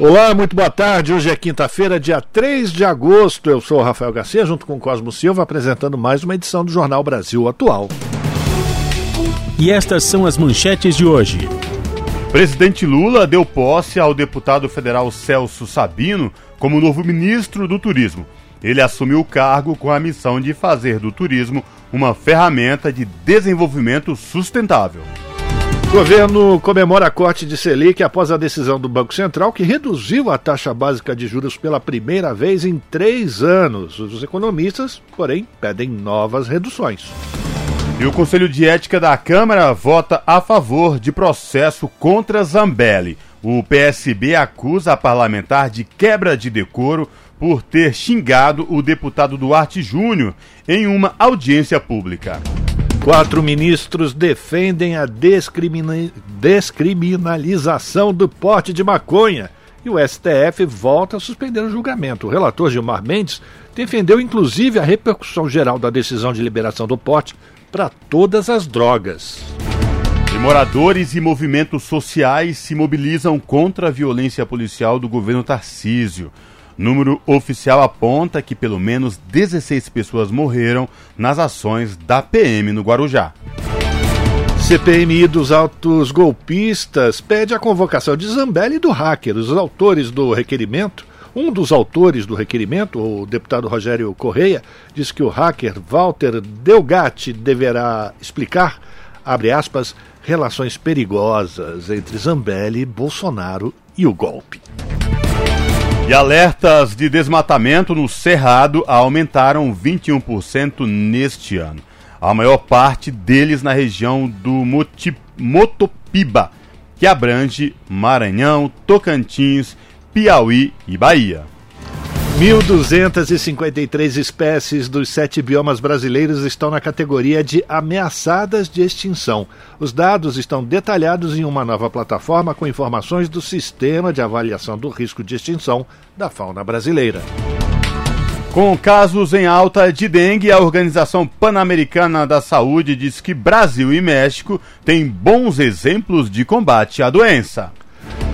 Olá, muito boa tarde. Hoje é quinta-feira, dia 3 de agosto. Eu sou o Rafael Garcia, junto com Cosmo Silva, apresentando mais uma edição do Jornal Brasil Atual. E estas são as manchetes de hoje. Presidente Lula deu posse ao deputado federal Celso Sabino como novo ministro do Turismo. Ele assumiu o cargo com a missão de fazer do turismo uma ferramenta de desenvolvimento sustentável. Governo comemora a corte de Selic após a decisão do Banco Central que reduziu a taxa básica de juros pela primeira vez em três anos. Os economistas, porém, pedem novas reduções. E o Conselho de Ética da Câmara vota a favor de processo contra Zambelli. O PSB acusa a parlamentar de quebra de decoro por ter xingado o deputado Duarte Júnior em uma audiência pública. Quatro ministros defendem a descrimina... descriminalização do porte de maconha e o STF volta a suspender o julgamento. O relator Gilmar Mendes defendeu inclusive a repercussão geral da decisão de liberação do porte para todas as drogas. E moradores e movimentos sociais se mobilizam contra a violência policial do governo Tarcísio. Número oficial aponta que pelo menos 16 pessoas morreram nas ações da PM no Guarujá. CPMI dos autos golpistas pede a convocação de Zambelli e do hacker. Os autores do requerimento um dos autores do requerimento, o deputado Rogério Correia, diz que o hacker Walter Delgatti deverá explicar, abre aspas, relações perigosas entre Zambelli, Bolsonaro e o golpe. E alertas de desmatamento no Cerrado aumentaram 21% neste ano. A maior parte deles na região do Moti Motopiba, que abrange Maranhão, Tocantins Piauí e Bahia. 1.253 espécies dos sete biomas brasileiros estão na categoria de ameaçadas de extinção. Os dados estão detalhados em uma nova plataforma com informações do Sistema de Avaliação do Risco de Extinção da Fauna Brasileira. Com casos em alta de dengue, a Organização Pan-Americana da Saúde diz que Brasil e México têm bons exemplos de combate à doença.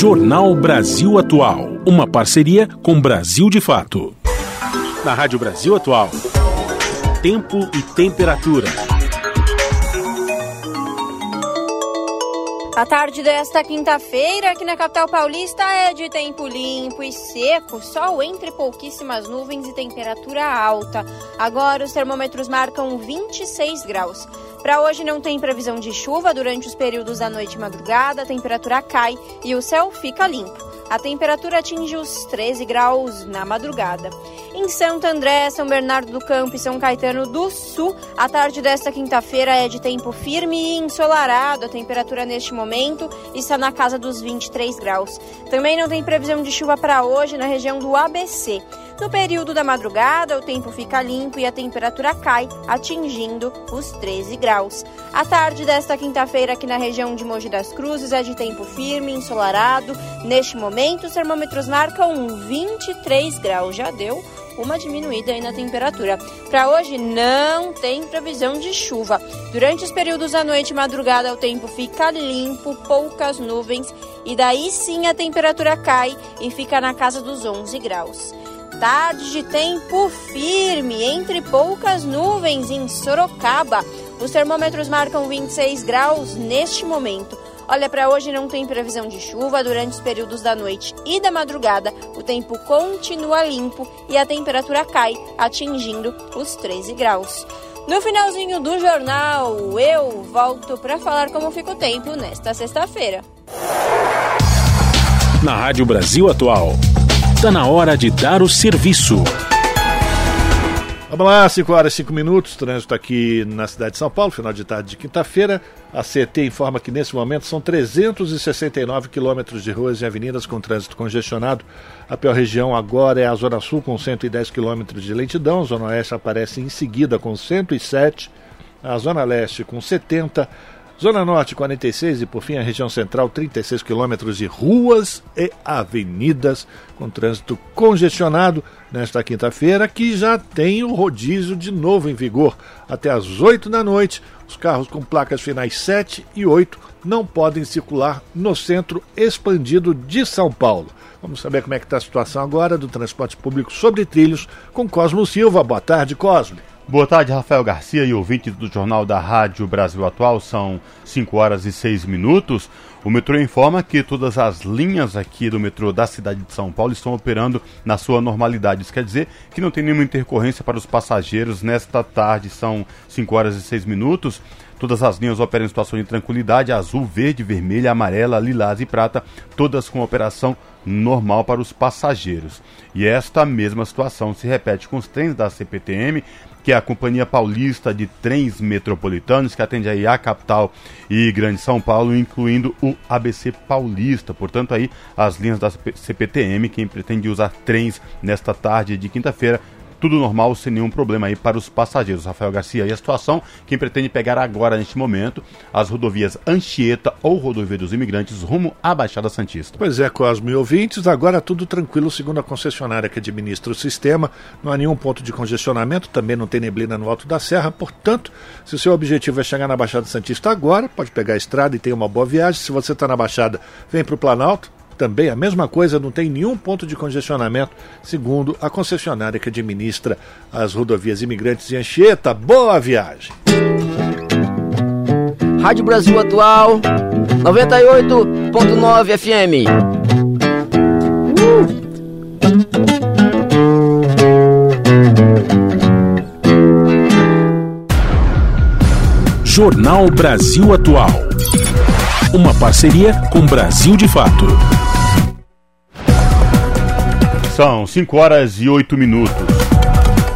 Jornal Brasil Atual. Uma parceria com Brasil de Fato. Na Rádio Brasil Atual. Tempo e temperatura. A tarde desta quinta-feira, aqui na capital paulista, é de tempo limpo e seco, sol entre pouquíssimas nuvens e temperatura alta. Agora os termômetros marcam 26 graus. Para hoje não tem previsão de chuva durante os períodos da noite e madrugada, a temperatura cai e o céu fica limpo. A temperatura atinge os 13 graus na madrugada. Em Santo André, São Bernardo do Campo e São Caetano do Sul, a tarde desta quinta-feira é de tempo firme e ensolarado. A temperatura neste momento está na casa dos 23 graus. Também não tem previsão de chuva para hoje na região do ABC. No período da madrugada, o tempo fica limpo e a temperatura cai, atingindo os 13 graus. A tarde desta quinta-feira, aqui na região de Mogi das Cruzes, é de tempo firme, ensolarado. Neste momento, os termômetros marcam 23 graus. Já deu uma diminuída aí na temperatura. Para hoje não tem previsão de chuva. Durante os períodos da noite e madrugada o tempo fica limpo, poucas nuvens e daí sim a temperatura cai e fica na casa dos 11 graus tarde de tempo firme, entre poucas nuvens em Sorocaba. Os termômetros marcam 26 graus neste momento. Olha, para hoje não tem previsão de chuva durante os períodos da noite e da madrugada. O tempo continua limpo e a temperatura cai, atingindo os 13 graus. No finalzinho do jornal, eu volto para falar como fica o tempo nesta sexta-feira. Na Rádio Brasil Atual, está na hora de dar o serviço. Vamos lá, 5 horas e 5 minutos, trânsito aqui na cidade de São Paulo, final de tarde de quinta-feira. A CT informa que nesse momento são 369 quilômetros de ruas e avenidas com trânsito congestionado. A pior região agora é a Zona Sul, com 110 quilômetros de lentidão. A Zona Oeste aparece em seguida com 107. A Zona Leste com 70. Zona Norte 46 e por fim a região central 36 quilômetros de ruas e avenidas com trânsito congestionado nesta quinta-feira que já tem o rodízio de novo em vigor até às 8 da noite. Os carros com placas finais 7 e 8 não podem circular no centro expandido de São Paulo. Vamos saber como é que está a situação agora do transporte público sobre trilhos com Cosmo Silva. Boa tarde, Cosmo. Boa tarde, Rafael Garcia e ouvintes do Jornal da Rádio Brasil Atual. São 5 horas e 6 minutos. O metrô informa que todas as linhas aqui do metrô da cidade de São Paulo estão operando na sua normalidade. Isso quer dizer que não tem nenhuma intercorrência para os passageiros nesta tarde. São 5 horas e 6 minutos. Todas as linhas operam em situação de tranquilidade, azul, verde, vermelha, amarela, lilás e prata, todas com operação normal para os passageiros. E esta mesma situação se repete com os trens da CPTM, que é a Companhia Paulista de Trens Metropolitanos, que atende aí a capital e Grande São Paulo, incluindo o ABC Paulista. Portanto, aí as linhas da CPTM, quem pretende usar trens nesta tarde de quinta-feira, tudo normal, sem nenhum problema aí para os passageiros. Rafael Garcia, e a situação, quem pretende pegar agora, neste momento, as rodovias Anchieta ou Rodovia dos Imigrantes rumo à Baixada Santista. Pois é, Cosme ouvintes, agora tudo tranquilo, segundo a concessionária que administra o sistema. Não há nenhum ponto de congestionamento, também não tem neblina no alto da serra, portanto, se o seu objetivo é chegar na Baixada Santista agora, pode pegar a estrada e ter uma boa viagem. Se você está na Baixada, vem para o Planalto, também a mesma coisa, não tem nenhum ponto de congestionamento, segundo a concessionária que administra as rodovias imigrantes em Anchieta. Boa viagem! Rádio Brasil Atual 98.9 FM. Jornal Brasil Atual. Uma parceria com Brasil de Fato. São 5 horas e 8 minutos.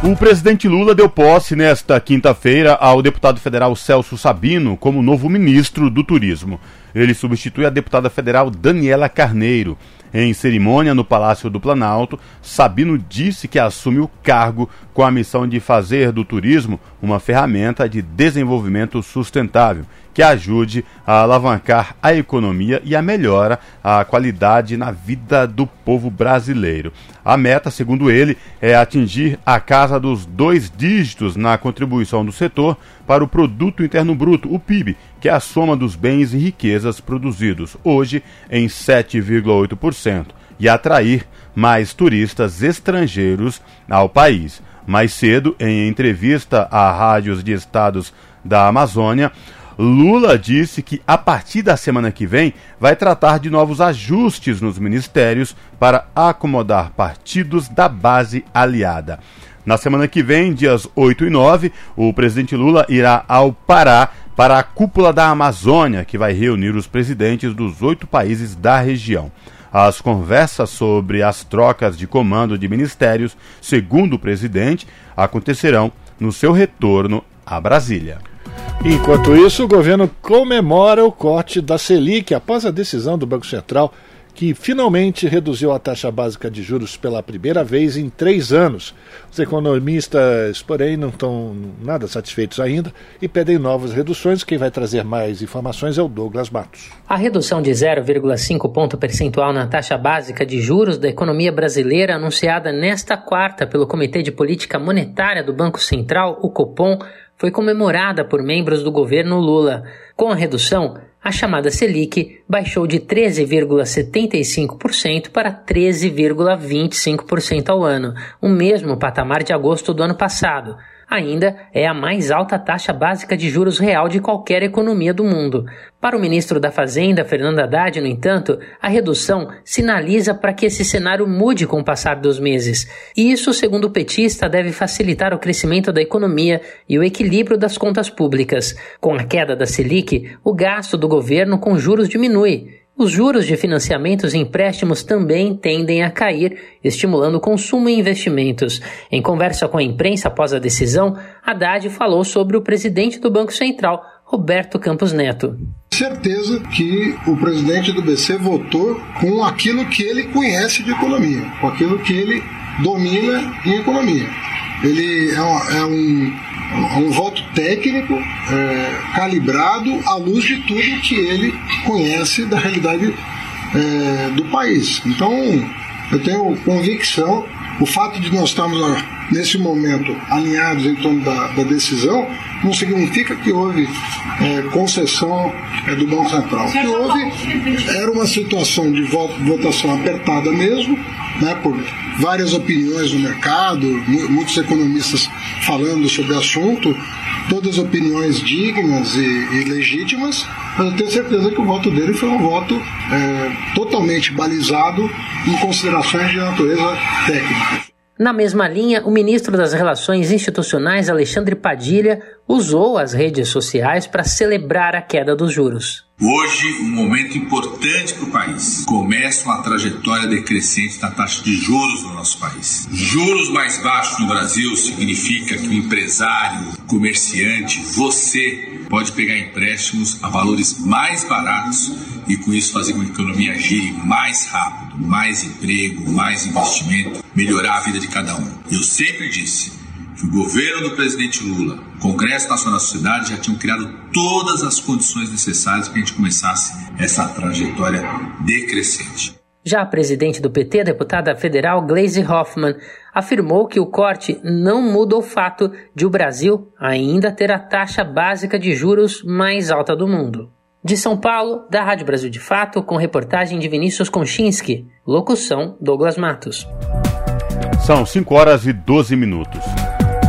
O presidente Lula deu posse nesta quinta-feira ao deputado federal Celso Sabino como novo ministro do Turismo. Ele substitui a deputada federal Daniela Carneiro. Em cerimônia no Palácio do Planalto, Sabino disse que assume o cargo com a missão de fazer do turismo uma ferramenta de desenvolvimento sustentável que ajude a alavancar a economia e a melhora a qualidade na vida do povo brasileiro. A meta, segundo ele, é atingir a casa dos dois dígitos na contribuição do setor para o Produto Interno Bruto, o PIB, que é a soma dos bens e riquezas produzidos, hoje em 7,8%, e atrair mais turistas estrangeiros ao país. Mais cedo, em entrevista a rádios de estados da Amazônia, Lula disse que a partir da semana que vem vai tratar de novos ajustes nos ministérios para acomodar partidos da base aliada. Na semana que vem, dias 8 e 9, o presidente Lula irá ao Pará para a cúpula da Amazônia, que vai reunir os presidentes dos oito países da região. As conversas sobre as trocas de comando de ministérios, segundo o presidente, acontecerão no seu retorno a Brasília. Enquanto isso, o governo comemora o corte da Selic após a decisão do Banco Central que finalmente reduziu a taxa básica de juros pela primeira vez em três anos. Os economistas, porém, não estão nada satisfeitos ainda e pedem novas reduções. Quem vai trazer mais informações é o Douglas Matos. A redução de 0,5 ponto percentual na taxa básica de juros da economia brasileira, anunciada nesta quarta pelo Comitê de Política Monetária do Banco Central, o Copom, foi comemorada por membros do governo Lula. Com a redução, a chamada Selic baixou de 13,75% para 13,25% ao ano, o mesmo patamar de agosto do ano passado. Ainda é a mais alta taxa básica de juros real de qualquer economia do mundo. Para o ministro da Fazenda, Fernando Haddad, no entanto, a redução sinaliza para que esse cenário mude com o passar dos meses. E isso, segundo o petista, deve facilitar o crescimento da economia e o equilíbrio das contas públicas. Com a queda da Selic, o gasto do governo com juros diminui os juros de financiamentos e empréstimos também tendem a cair, estimulando consumo e investimentos. Em conversa com a imprensa após a decisão, Haddad falou sobre o presidente do Banco Central, Roberto Campos Neto. Certeza que o presidente do BC votou com aquilo que ele conhece de economia, com aquilo que ele domina em economia. Ele é um, é um voto técnico é, calibrado à luz de tudo que ele conhece da realidade é, do país. Então, eu tenho convicção, o fato de nós estarmos nesse momento alinhados em torno da, da decisão não significa que houve é, concessão é, do Banco Central. Que houve era uma situação de votação apertada mesmo, né, por várias opiniões no mercado, muitos economistas falando sobre o assunto, todas opiniões dignas e, e legítimas, mas eu tenho certeza que o voto dele foi um voto é, totalmente balizado em considerações de natureza técnica. Na mesma linha, o ministro das Relações Institucionais, Alexandre Padilha, usou as redes sociais para celebrar a queda dos juros. Hoje, um momento importante para o país. Começa uma trajetória decrescente da taxa de juros no nosso país. Juros mais baixos no Brasil significa que o empresário, comerciante, você pode pegar empréstimos a valores mais baratos e com isso fazer com que a economia gire mais rápido, mais emprego, mais investimento, melhorar a vida de cada um. Eu sempre disse que o governo do presidente Lula, o Congresso Nacional da Sociedade já tinham criado todas as condições necessárias para a gente começasse essa trajetória decrescente. Já a presidente do PT, deputada federal Gleisi Hoffmann, afirmou que o corte não muda o fato de o Brasil ainda ter a taxa básica de juros mais alta do mundo. De São Paulo, da Rádio Brasil de Fato, com reportagem de Vinícius Konchinski. Locução: Douglas Matos. São 5 horas e 12 minutos.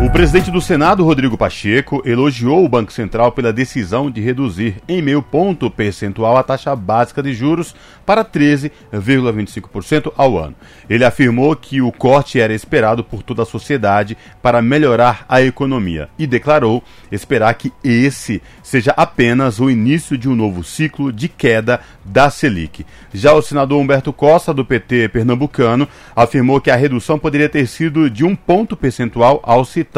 O presidente do Senado, Rodrigo Pacheco, elogiou o Banco Central pela decisão de reduzir em meio ponto percentual a taxa básica de juros para 13,25% ao ano. Ele afirmou que o corte era esperado por toda a sociedade para melhorar a economia e declarou esperar que esse seja apenas o início de um novo ciclo de queda da Selic. Já o senador Humberto Costa, do PT pernambucano, afirmou que a redução poderia ter sido de um ponto percentual ao citar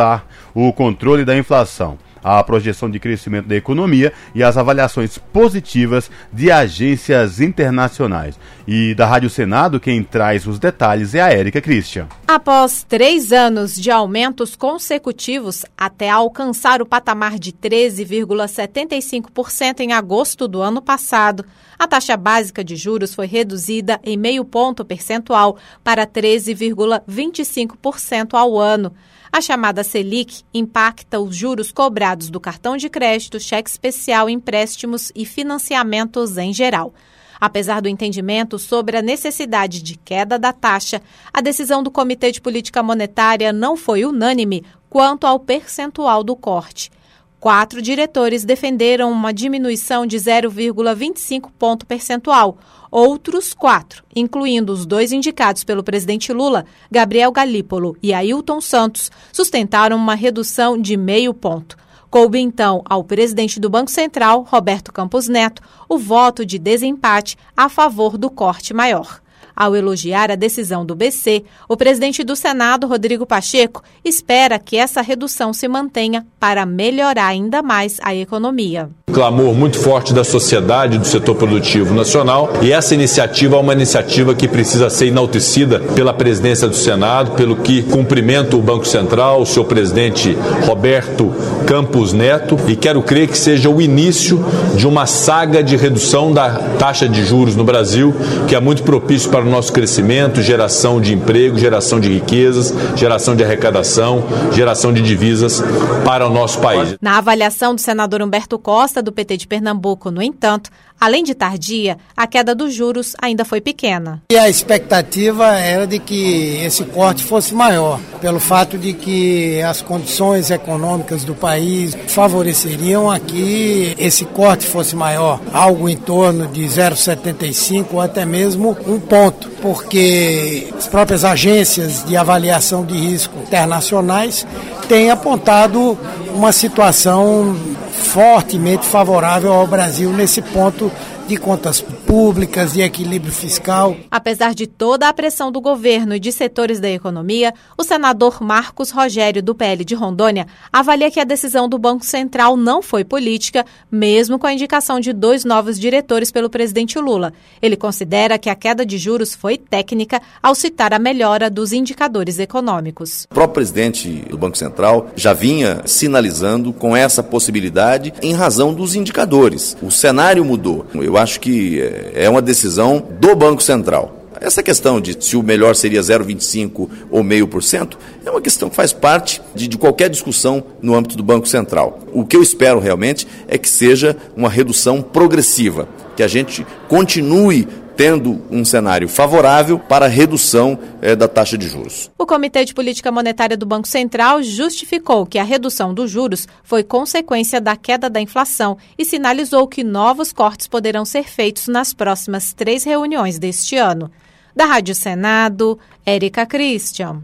o controle da inflação a projeção de crescimento da economia e as avaliações positivas de agências internacionais. E da Rádio Senado, quem traz os detalhes é a Érica Christian. Após três anos de aumentos consecutivos até alcançar o patamar de 13,75% em agosto do ano passado, a taxa básica de juros foi reduzida em meio ponto percentual para 13,25% ao ano. A chamada Selic impacta os juros cobrados do cartão de crédito, cheque especial, empréstimos e financiamentos em geral. Apesar do entendimento sobre a necessidade de queda da taxa, a decisão do Comitê de Política Monetária não foi unânime quanto ao percentual do corte. Quatro diretores defenderam uma diminuição de 0,25 ponto percentual. Outros quatro, incluindo os dois indicados pelo presidente Lula, Gabriel Galípolo e Ailton Santos, sustentaram uma redução de meio ponto. Coube então ao presidente do Banco Central, Roberto Campos Neto, o voto de desempate a favor do corte maior. Ao elogiar a decisão do BC, o presidente do Senado, Rodrigo Pacheco, espera que essa redução se mantenha para melhorar ainda mais a economia. Clamor muito forte da sociedade, do setor produtivo nacional, e essa iniciativa é uma iniciativa que precisa ser enaltecida pela presidência do Senado, pelo que cumprimento o Banco Central, o seu presidente Roberto Campos Neto, e quero crer que seja o início de uma saga de redução da taxa de juros no Brasil, que é muito propício para nosso crescimento, geração de emprego, geração de riquezas, geração de arrecadação, geração de divisas para o nosso país. Na avaliação do senador Humberto Costa, do PT de Pernambuco, no entanto, Além de tardia, a queda dos juros ainda foi pequena. E a expectativa era de que esse corte fosse maior, pelo fato de que as condições econômicas do país favoreceriam a que esse corte fosse maior, algo em torno de 0,75 ou até mesmo um ponto, porque as próprias agências de avaliação de risco internacionais têm apontado uma situação fortemente favorável ao Brasil nesse ponto de contas públicas e equilíbrio fiscal. Apesar de toda a pressão do governo e de setores da economia, o senador Marcos Rogério, do PL de Rondônia, avalia que a decisão do Banco Central não foi política, mesmo com a indicação de dois novos diretores pelo presidente Lula. Ele considera que a queda de juros foi técnica ao citar a melhora dos indicadores econômicos. O próprio presidente do Banco Central já vinha sinalizando com essa possibilidade em razão dos indicadores. O cenário mudou. Eu acho que é, é uma decisão do Banco Central. Essa questão de se o melhor seria 0,25 ou meio por cento é uma questão que faz parte de, de, qualquer discussão no âmbito do Banco Central. O que eu espero realmente é que seja uma redução progressiva, que a gente continue tendo um cenário favorável para a redução eh, da taxa de juros. O Comitê de Política Monetária do Banco Central justificou que a redução dos juros foi consequência da queda da inflação e sinalizou que novos cortes poderão ser feitos nas próximas três reuniões deste ano. Da Rádio Senado, Érica Christian.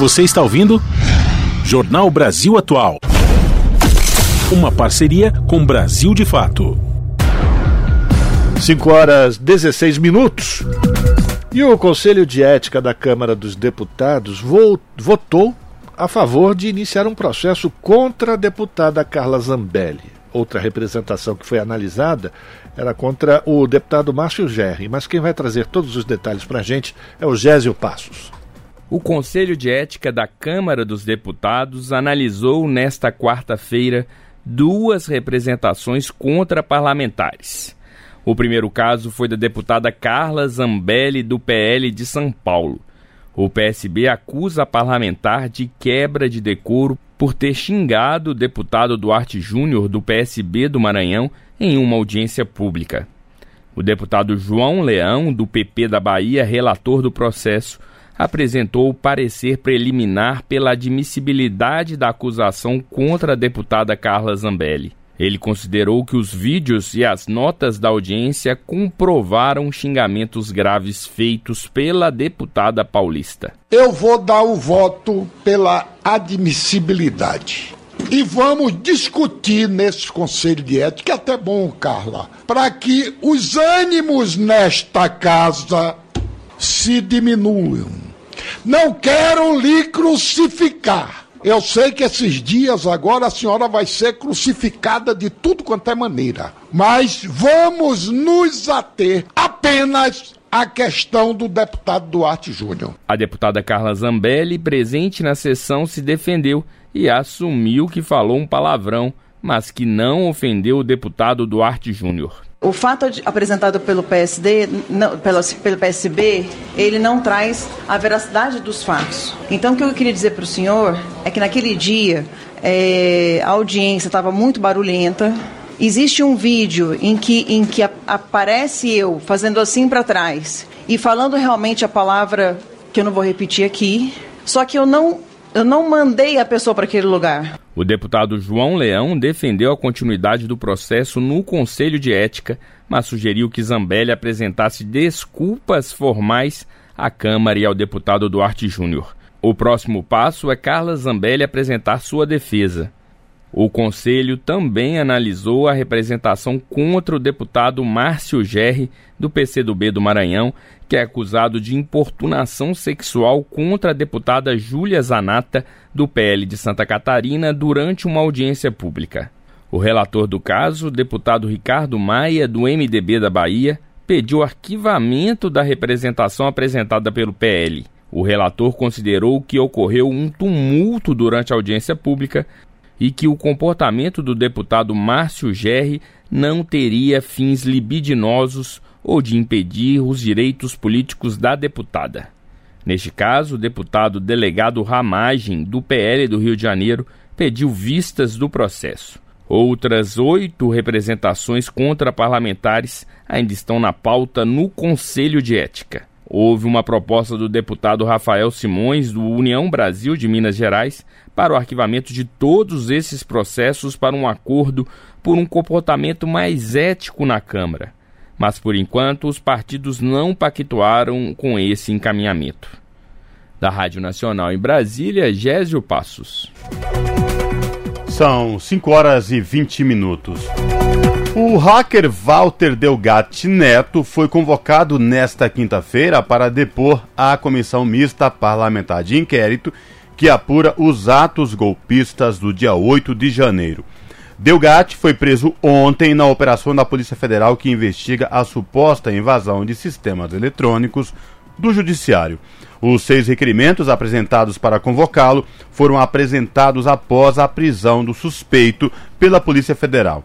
Você está ouvindo? Jornal Brasil Atual. Uma parceria com Brasil de Fato. 5 horas 16 minutos. E o Conselho de Ética da Câmara dos Deputados votou a favor de iniciar um processo contra a deputada Carla Zambelli. Outra representação que foi analisada era contra o deputado Márcio Gerri, mas quem vai trazer todos os detalhes para a gente é o Gésio Passos. O Conselho de Ética da Câmara dos Deputados analisou nesta quarta-feira duas representações contra parlamentares. O primeiro caso foi da deputada Carla Zambelli, do PL de São Paulo. O PSB acusa a parlamentar de quebra de decoro por ter xingado o deputado Duarte Júnior, do PSB do Maranhão, em uma audiência pública. O deputado João Leão, do PP da Bahia, relator do processo, apresentou o parecer preliminar pela admissibilidade da acusação contra a deputada Carla Zambelli. Ele considerou que os vídeos e as notas da audiência comprovaram xingamentos graves feitos pela deputada paulista. Eu vou dar o voto pela admissibilidade. E vamos discutir nesse conselho de ética, é até bom, Carla, para que os ânimos nesta casa se diminuam. Não quero lhe crucificar eu sei que esses dias agora a senhora vai ser crucificada de tudo quanto é maneira. Mas vamos nos ater apenas à questão do deputado Duarte Júnior. A deputada Carla Zambelli, presente na sessão, se defendeu e assumiu que falou um palavrão, mas que não ofendeu o deputado Duarte Júnior. O fato apresentado pelo PSD, não, pelo, pelo PSB, ele não traz a veracidade dos fatos. Então, o que eu queria dizer para o senhor é que naquele dia é, a audiência estava muito barulhenta. Existe um vídeo em que, em que aparece eu fazendo assim para trás e falando realmente a palavra que eu não vou repetir aqui. Só que eu não eu não mandei a pessoa para aquele lugar. O deputado João Leão defendeu a continuidade do processo no Conselho de Ética, mas sugeriu que Zambelli apresentasse desculpas formais à Câmara e ao deputado Duarte Júnior. O próximo passo é Carla Zambelli apresentar sua defesa. O Conselho também analisou a representação contra o deputado Márcio Gerri, do PCdoB do Maranhão, que é acusado de importunação sexual contra a deputada Júlia Zanata, do PL de Santa Catarina, durante uma audiência pública. O relator do caso, deputado Ricardo Maia, do MDB da Bahia, pediu arquivamento da representação apresentada pelo PL. O relator considerou que ocorreu um tumulto durante a audiência pública e que o comportamento do deputado Márcio Gerri não teria fins libidinosos ou de impedir os direitos políticos da deputada. Neste caso, o deputado delegado Ramagem, do PL do Rio de Janeiro, pediu vistas do processo. Outras oito representações contra parlamentares ainda estão na pauta no Conselho de Ética. Houve uma proposta do deputado Rafael Simões, do União Brasil de Minas Gerais, para o arquivamento de todos esses processos para um acordo por um comportamento mais ético na Câmara. Mas, por enquanto, os partidos não pactuaram com esse encaminhamento. Da Rádio Nacional em Brasília, Gésio Passos. São 5 horas e 20 minutos. O hacker Walter Delgatti Neto foi convocado nesta quinta-feira para depor à Comissão Mista Parlamentar de Inquérito que apura os atos golpistas do dia 8 de janeiro. Delgatti foi preso ontem na operação da Polícia Federal que investiga a suposta invasão de sistemas eletrônicos do Judiciário. Os seis requerimentos apresentados para convocá-lo foram apresentados após a prisão do suspeito pela Polícia Federal.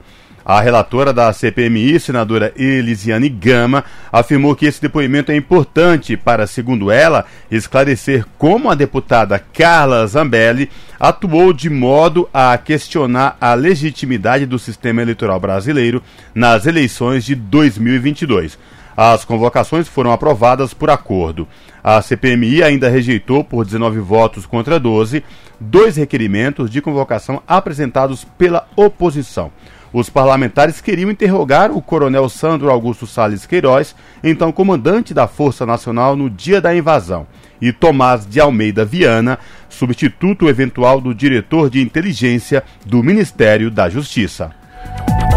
A relatora da CPMI, senadora Elisiane Gama, afirmou que esse depoimento é importante para, segundo ela, esclarecer como a deputada Carla Zambelli atuou de modo a questionar a legitimidade do sistema eleitoral brasileiro nas eleições de 2022. As convocações foram aprovadas por acordo. A CPMI ainda rejeitou, por 19 votos contra 12, dois requerimentos de convocação apresentados pela oposição. Os parlamentares queriam interrogar o coronel Sandro Augusto Salles Queiroz, então comandante da Força Nacional no dia da invasão, e Tomás de Almeida Viana, substituto eventual do diretor de inteligência do Ministério da Justiça.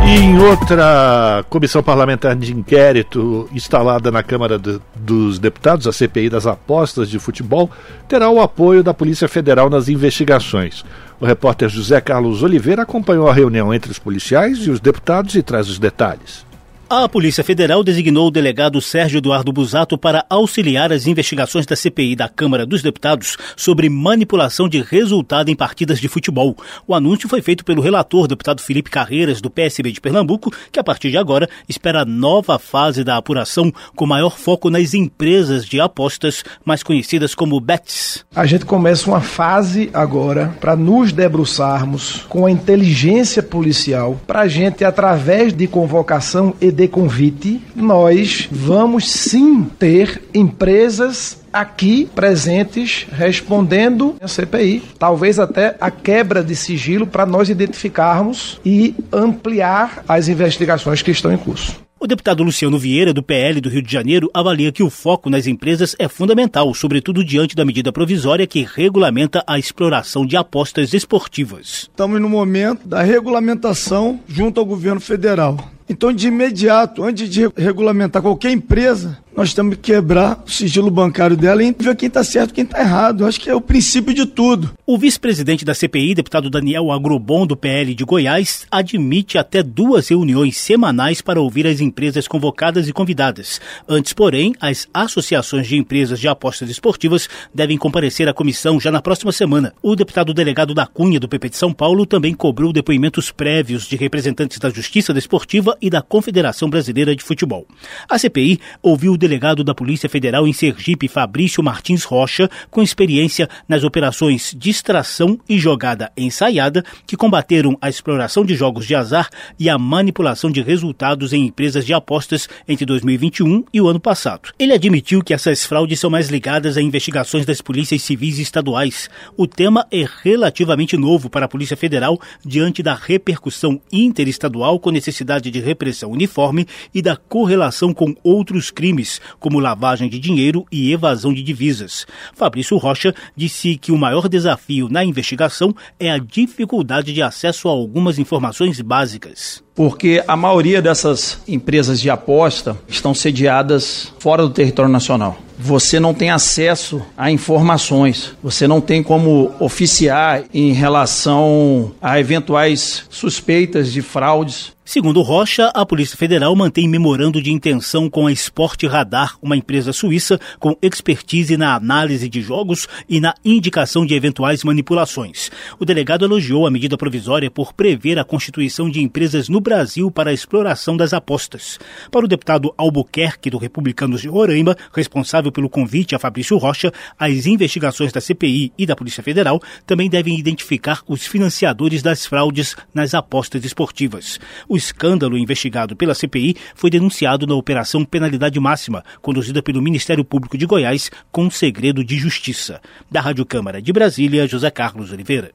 E em outra comissão parlamentar de inquérito instalada na Câmara de, dos Deputados, a CPI das apostas de futebol, terá o apoio da Polícia Federal nas investigações. O repórter José Carlos Oliveira acompanhou a reunião entre os policiais e os deputados e traz os detalhes. A Polícia Federal designou o delegado Sérgio Eduardo Busato para auxiliar as investigações da CPI da Câmara dos Deputados sobre manipulação de resultado em partidas de futebol. O anúncio foi feito pelo relator, deputado Felipe Carreiras, do PSB de Pernambuco, que a partir de agora espera nova fase da apuração com maior foco nas empresas de apostas, mais conhecidas como BETs. A gente começa uma fase agora para nos debruçarmos com a inteligência policial, para a gente, através de convocação e de de convite, nós vamos sim ter empresas aqui presentes respondendo a CPI, talvez até a quebra de sigilo para nós identificarmos e ampliar as investigações que estão em curso. O deputado Luciano Vieira, do PL do Rio de Janeiro, avalia que o foco nas empresas é fundamental, sobretudo diante da medida provisória que regulamenta a exploração de apostas esportivas. Estamos no momento da regulamentação junto ao governo federal. Então, de imediato, antes de regulamentar qualquer empresa, nós temos que quebrar o sigilo bancário dela e ver quem está certo e quem está errado. Acho que é o princípio de tudo. O vice-presidente da CPI, deputado Daniel Agrobon, do PL de Goiás, admite até duas reuniões semanais para ouvir as empresas convocadas e convidadas. Antes, porém, as associações de empresas de apostas esportivas devem comparecer à comissão já na próxima semana. O deputado delegado da Cunha, do PP de São Paulo, também cobrou depoimentos prévios de representantes da Justiça Desportiva e da Confederação Brasileira de Futebol. A CPI ouviu delegado da Polícia Federal em Sergipe, Fabrício Martins Rocha, com experiência nas operações distração e jogada ensaiada, que combateram a exploração de jogos de azar e a manipulação de resultados em empresas de apostas entre 2021 e o ano passado. Ele admitiu que essas fraudes são mais ligadas a investigações das polícias civis e estaduais. O tema é relativamente novo para a Polícia Federal diante da repercussão interestadual com necessidade de repressão uniforme e da correlação com outros crimes como lavagem de dinheiro e evasão de divisas. Fabrício Rocha disse que o maior desafio na investigação é a dificuldade de acesso a algumas informações básicas porque a maioria dessas empresas de aposta estão sediadas fora do território nacional. Você não tem acesso a informações, você não tem como oficiar em relação a eventuais suspeitas de fraudes Segundo Rocha, a Polícia Federal mantém memorando de intenção com a Sport Radar, uma empresa suíça com expertise na análise de jogos e na indicação de eventuais manipulações. O delegado elogiou a medida provisória por prever a constituição de empresas no Brasil para a exploração das apostas. Para o deputado Albuquerque, do Republicanos de Roraima, responsável pelo convite a Fabrício Rocha, as investigações da CPI e da Polícia Federal também devem identificar os financiadores das fraudes nas apostas esportivas. Escândalo investigado pela CPI foi denunciado na Operação Penalidade Máxima, conduzida pelo Ministério Público de Goiás com segredo de justiça. Da Rádio Câmara de Brasília, José Carlos Oliveira.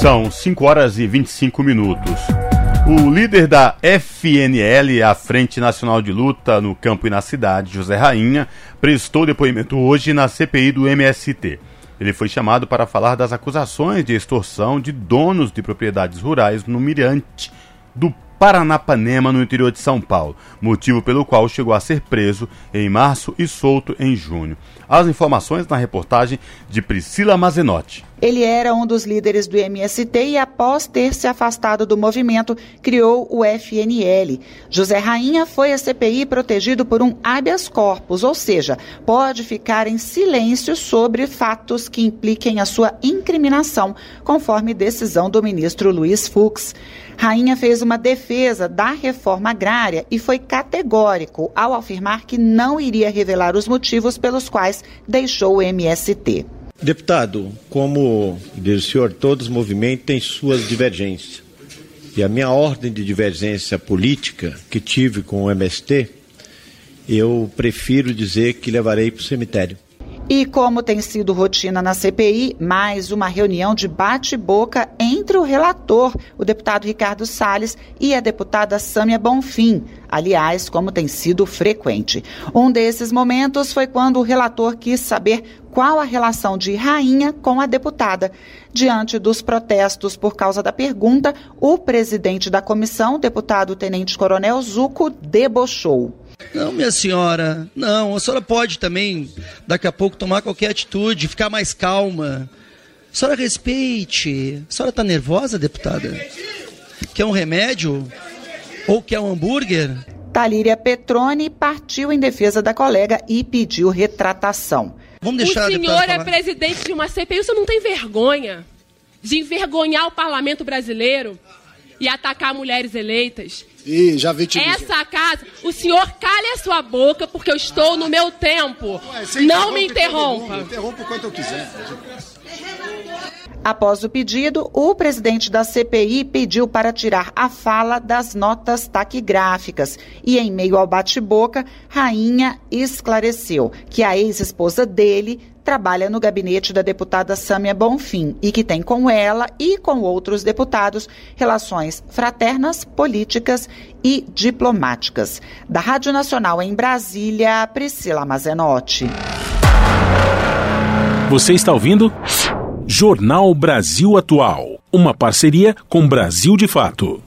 São 5 horas e 25 minutos. O líder da FNL, a Frente Nacional de Luta no Campo e na Cidade, José Rainha, prestou depoimento hoje na CPI do MST. Ele foi chamado para falar das acusações de extorsão de donos de propriedades rurais no Mirante do Paranapanema, no interior de São Paulo, motivo pelo qual chegou a ser preso em março e solto em junho. As informações na reportagem de Priscila Mazenotti. Ele era um dos líderes do MST e, após ter se afastado do movimento, criou o FNL. José Rainha foi à CPI protegido por um habeas corpus, ou seja, pode ficar em silêncio sobre fatos que impliquem a sua incriminação, conforme decisão do ministro Luiz Fux. Rainha fez uma defesa da reforma agrária e foi categórico ao afirmar que não iria revelar os motivos pelos quais deixou o MST. Deputado, como diz o senhor, todos os movimentos têm suas divergências. E a minha ordem de divergência política que tive com o MST, eu prefiro dizer que levarei para o cemitério. E como tem sido rotina na CPI, mais uma reunião de bate-boca entre o relator, o deputado Ricardo Salles, e a deputada Sâmia Bonfim. Aliás, como tem sido frequente. Um desses momentos foi quando o relator quis saber qual a relação de Rainha com a deputada. Diante dos protestos por causa da pergunta, o presidente da comissão, deputado Tenente Coronel Zuco, debochou. Não, minha senhora, não. A senhora pode também, daqui a pouco, tomar qualquer atitude, ficar mais calma. A senhora respeite. A senhora está nervosa, deputada? Quer um remédio? Ou quer um hambúrguer? Talíria Petroni partiu em defesa da colega e pediu retratação. Vamos deixar o senhor é presidente de uma CPI, você não tem vergonha de envergonhar o parlamento brasileiro e atacar mulheres eleitas. E já vi te Essa casa, o senhor cale a sua boca porque eu estou no meu tempo. Ué, não me interrompa. Interrompa o quanto eu quiser. Após o pedido, o presidente da CPI pediu para tirar a fala das notas taquigráficas. E, em meio ao bate-boca, Rainha esclareceu que a ex-esposa dele trabalha no gabinete da deputada Sâmia Bonfim e que tem com ela e com outros deputados relações fraternas, políticas e diplomáticas. Da Rádio Nacional em Brasília, Priscila Mazenotti. Você está ouvindo? Jornal Brasil Atual, uma parceria com Brasil de Fato.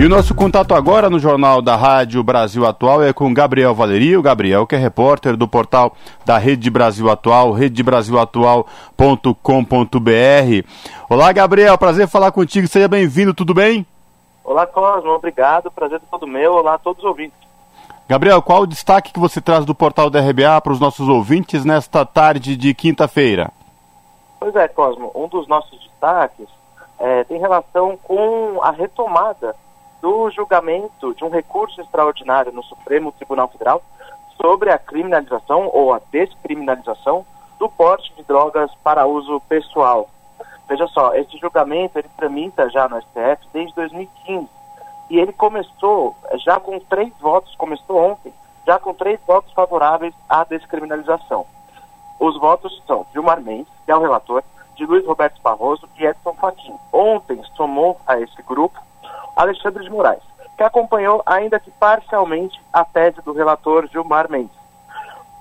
E o nosso contato agora no Jornal da Rádio Brasil Atual é com Gabriel Valerio. Gabriel, que é repórter do portal da Rede Brasil Atual, redebrasilatual.com.br. Olá, Gabriel, prazer falar contigo. Seja bem-vindo, tudo bem? Olá, Cosmo, obrigado. Prazer é todo meu. Olá a todos os ouvintes. Gabriel, qual o destaque que você traz do portal da RBA para os nossos ouvintes nesta tarde de quinta-feira? Pois é, Cosmo, um dos nossos destaques é, tem relação com a retomada do julgamento de um recurso extraordinário no Supremo Tribunal Federal sobre a criminalização ou a descriminalização do porte de drogas para uso pessoal. Veja só, esse julgamento ele tramita já no STF desde 2015 e ele começou já com três votos, começou ontem, já com três votos favoráveis à descriminalização. Os votos são Vilmar Mendes, que é o relator, de Luiz Roberto Barroso e Edson Fachin. Ontem somou a esse grupo Alexandre de Moraes, que acompanhou, ainda que parcialmente, a tese do relator Gilmar Mendes.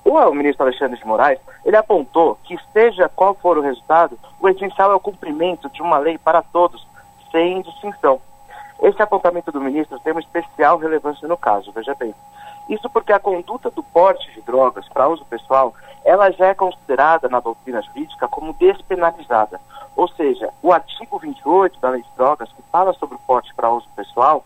O ministro Alexandre de Moraes, ele apontou que, seja qual for o resultado, o essencial é o cumprimento de uma lei para todos, sem distinção. Esse apontamento do ministro tem uma especial relevância no caso, veja bem. Isso porque a conduta do porte de drogas para uso pessoal, ela já é considerada na doutrina jurídica como despenalizada. Ou seja, o artigo artigo 28 da Lei de Drogas, que fala sobre o porte para uso pessoal,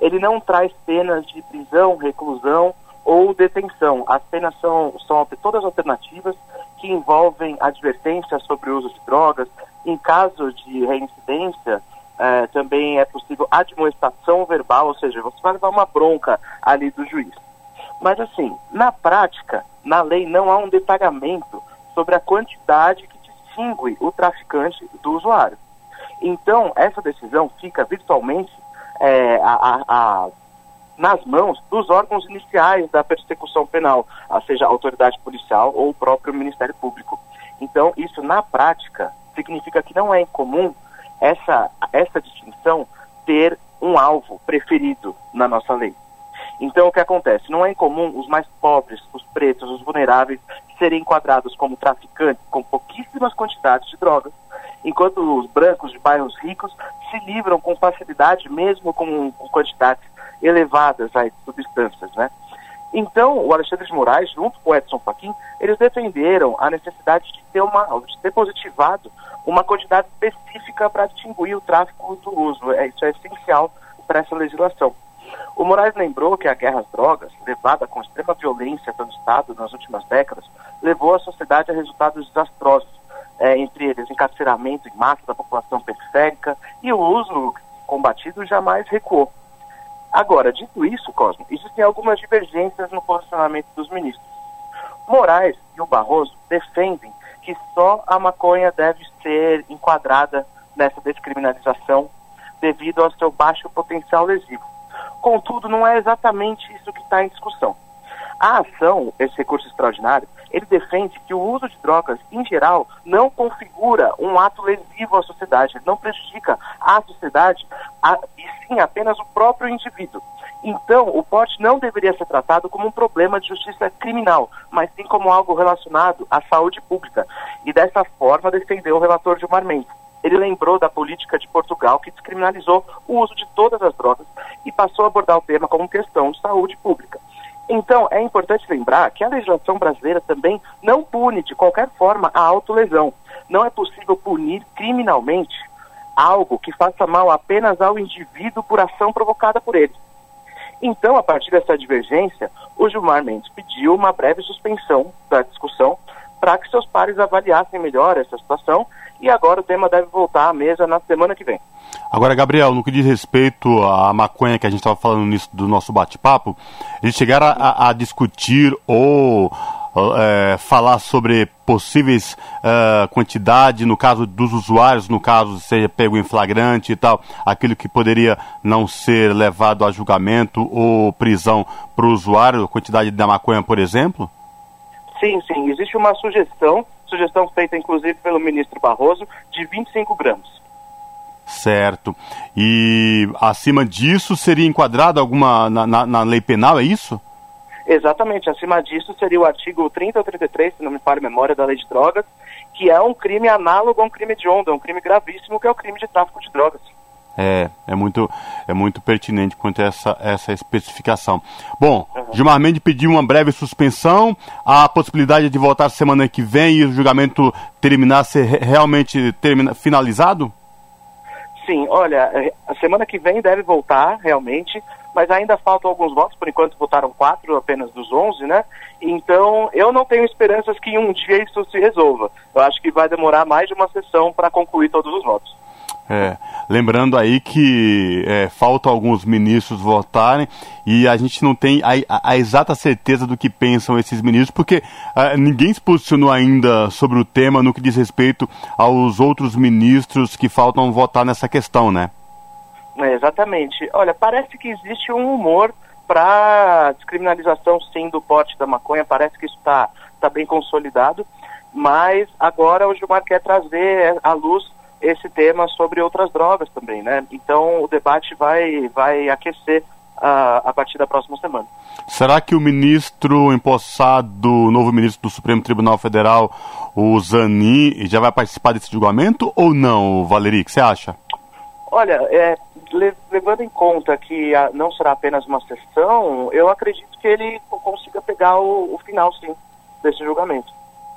ele não traz penas de prisão, reclusão ou detenção. As penas são, são todas alternativas que envolvem advertência sobre o uso de drogas. Em caso de reincidência, eh, também é possível admoestação verbal, ou seja, você vai levar uma bronca ali do juiz. Mas assim, na prática, na lei não há um detalhamento sobre a quantidade que distingue o traficante do usuário. Então, essa decisão fica virtualmente é, a, a, nas mãos dos órgãos iniciais da persecução penal, seja a autoridade policial ou o próprio Ministério Público. Então, isso na prática significa que não é incomum essa, essa distinção ter um alvo preferido na nossa lei. Então, o que acontece? Não é incomum os mais pobres, os pretos, os vulneráveis serem enquadrados como traficantes com pouquíssimas quantidades de drogas, enquanto os brancos de bairros ricos se livram com facilidade, mesmo com, com quantidades elevadas de substâncias, né? Então, o Alexandre de Moraes, junto com o Edson Fachin, eles defenderam a necessidade de ter, uma, de ter positivado uma quantidade específica para distinguir o tráfico do uso. É, isso é essencial para essa legislação. O Moraes lembrou que a guerra às drogas, levada com extrema violência pelo Estado nas últimas décadas, levou a sociedade a resultados desastrosos, é, entre eles encarceramento em massa da população periférica e o uso combatido jamais recuou. Agora, dito isso, Cosmo, existem algumas divergências no posicionamento dos ministros. Moraes e o Barroso defendem que só a maconha deve ser enquadrada nessa descriminalização devido ao seu baixo potencial lesivo. Contudo, não é exatamente isso que está em discussão. A ação, esse recurso extraordinário, ele defende que o uso de drogas, em geral, não configura um ato lesivo à sociedade, ele não prejudica a sociedade, a, e sim apenas o próprio indivíduo. Então, o porte não deveria ser tratado como um problema de justiça criminal, mas sim como algo relacionado à saúde pública. E dessa forma defendeu o relator Gilmar Mendes. Ele lembrou da política de Portugal que descriminalizou o uso de todas as drogas e passou a abordar o tema como questão de saúde pública. Então, é importante lembrar que a legislação brasileira também não pune de qualquer forma a autolesão. Não é possível punir criminalmente algo que faça mal apenas ao indivíduo por ação provocada por ele. Então, a partir dessa divergência, o Gilmar Mendes pediu uma breve suspensão da discussão para que seus pares avaliassem melhor essa situação e agora o tema deve voltar à mesa na semana que vem. Agora, Gabriel, no que diz respeito à maconha que a gente estava falando nisso do nosso bate-papo, eles chegaram a, a discutir ou é, falar sobre possíveis uh, quantidade, no caso dos usuários, no caso seja pego em flagrante e tal, aquilo que poderia não ser levado a julgamento ou prisão para o usuário, quantidade da maconha, por exemplo? Sim, sim. Existe uma sugestão, sugestão feita inclusive pelo ministro Barroso, de 25 gramas. Certo. E acima disso seria enquadrado alguma na, na, na, lei penal, é isso? Exatamente. Acima disso seria o artigo 30 ou 33, se não me falha a memória, da lei de drogas, que é um crime análogo a um crime de onda, um crime gravíssimo que é o crime de tráfico de drogas. É, é muito, é muito pertinente quanto a essa, essa especificação. Bom, uhum. Gilmar Mendes pediu uma breve suspensão, a possibilidade de voltar semana que vem e o julgamento terminar, ser realmente termina, finalizado? Sim, olha, é, a semana que vem deve voltar, realmente, mas ainda faltam alguns votos, por enquanto votaram quatro apenas dos onze, né? Então, eu não tenho esperanças que em um dia isso se resolva. Eu acho que vai demorar mais de uma sessão para concluir todos os votos. É, lembrando aí que é, faltam alguns ministros votarem e a gente não tem a, a, exata certeza do que pensam esses ministros, porque uh, ninguém se posicionou ainda sobre o tema no que diz respeito aos outros ministros que faltam votar nessa questão, né? É, exatamente. Olha, parece que existe um humor para descriminalização, sim, do porte da maconha, parece que isso está tá bem consolidado, mas agora o Gilmar quer trazer à luz esse tema sobre outras drogas também, né? Então o debate vai, vai aquecer a, a partir da próxima semana. Será que o ministro empossado, o novo ministro do Supremo Tribunal Federal, o Zanin, já vai participar desse julgamento ou não, Valeri? O que você acha? Olha, é, levando em conta que a, não será apenas uma sessão, eu acredito que ele consiga pegar o, o final, sim, desse julgamento.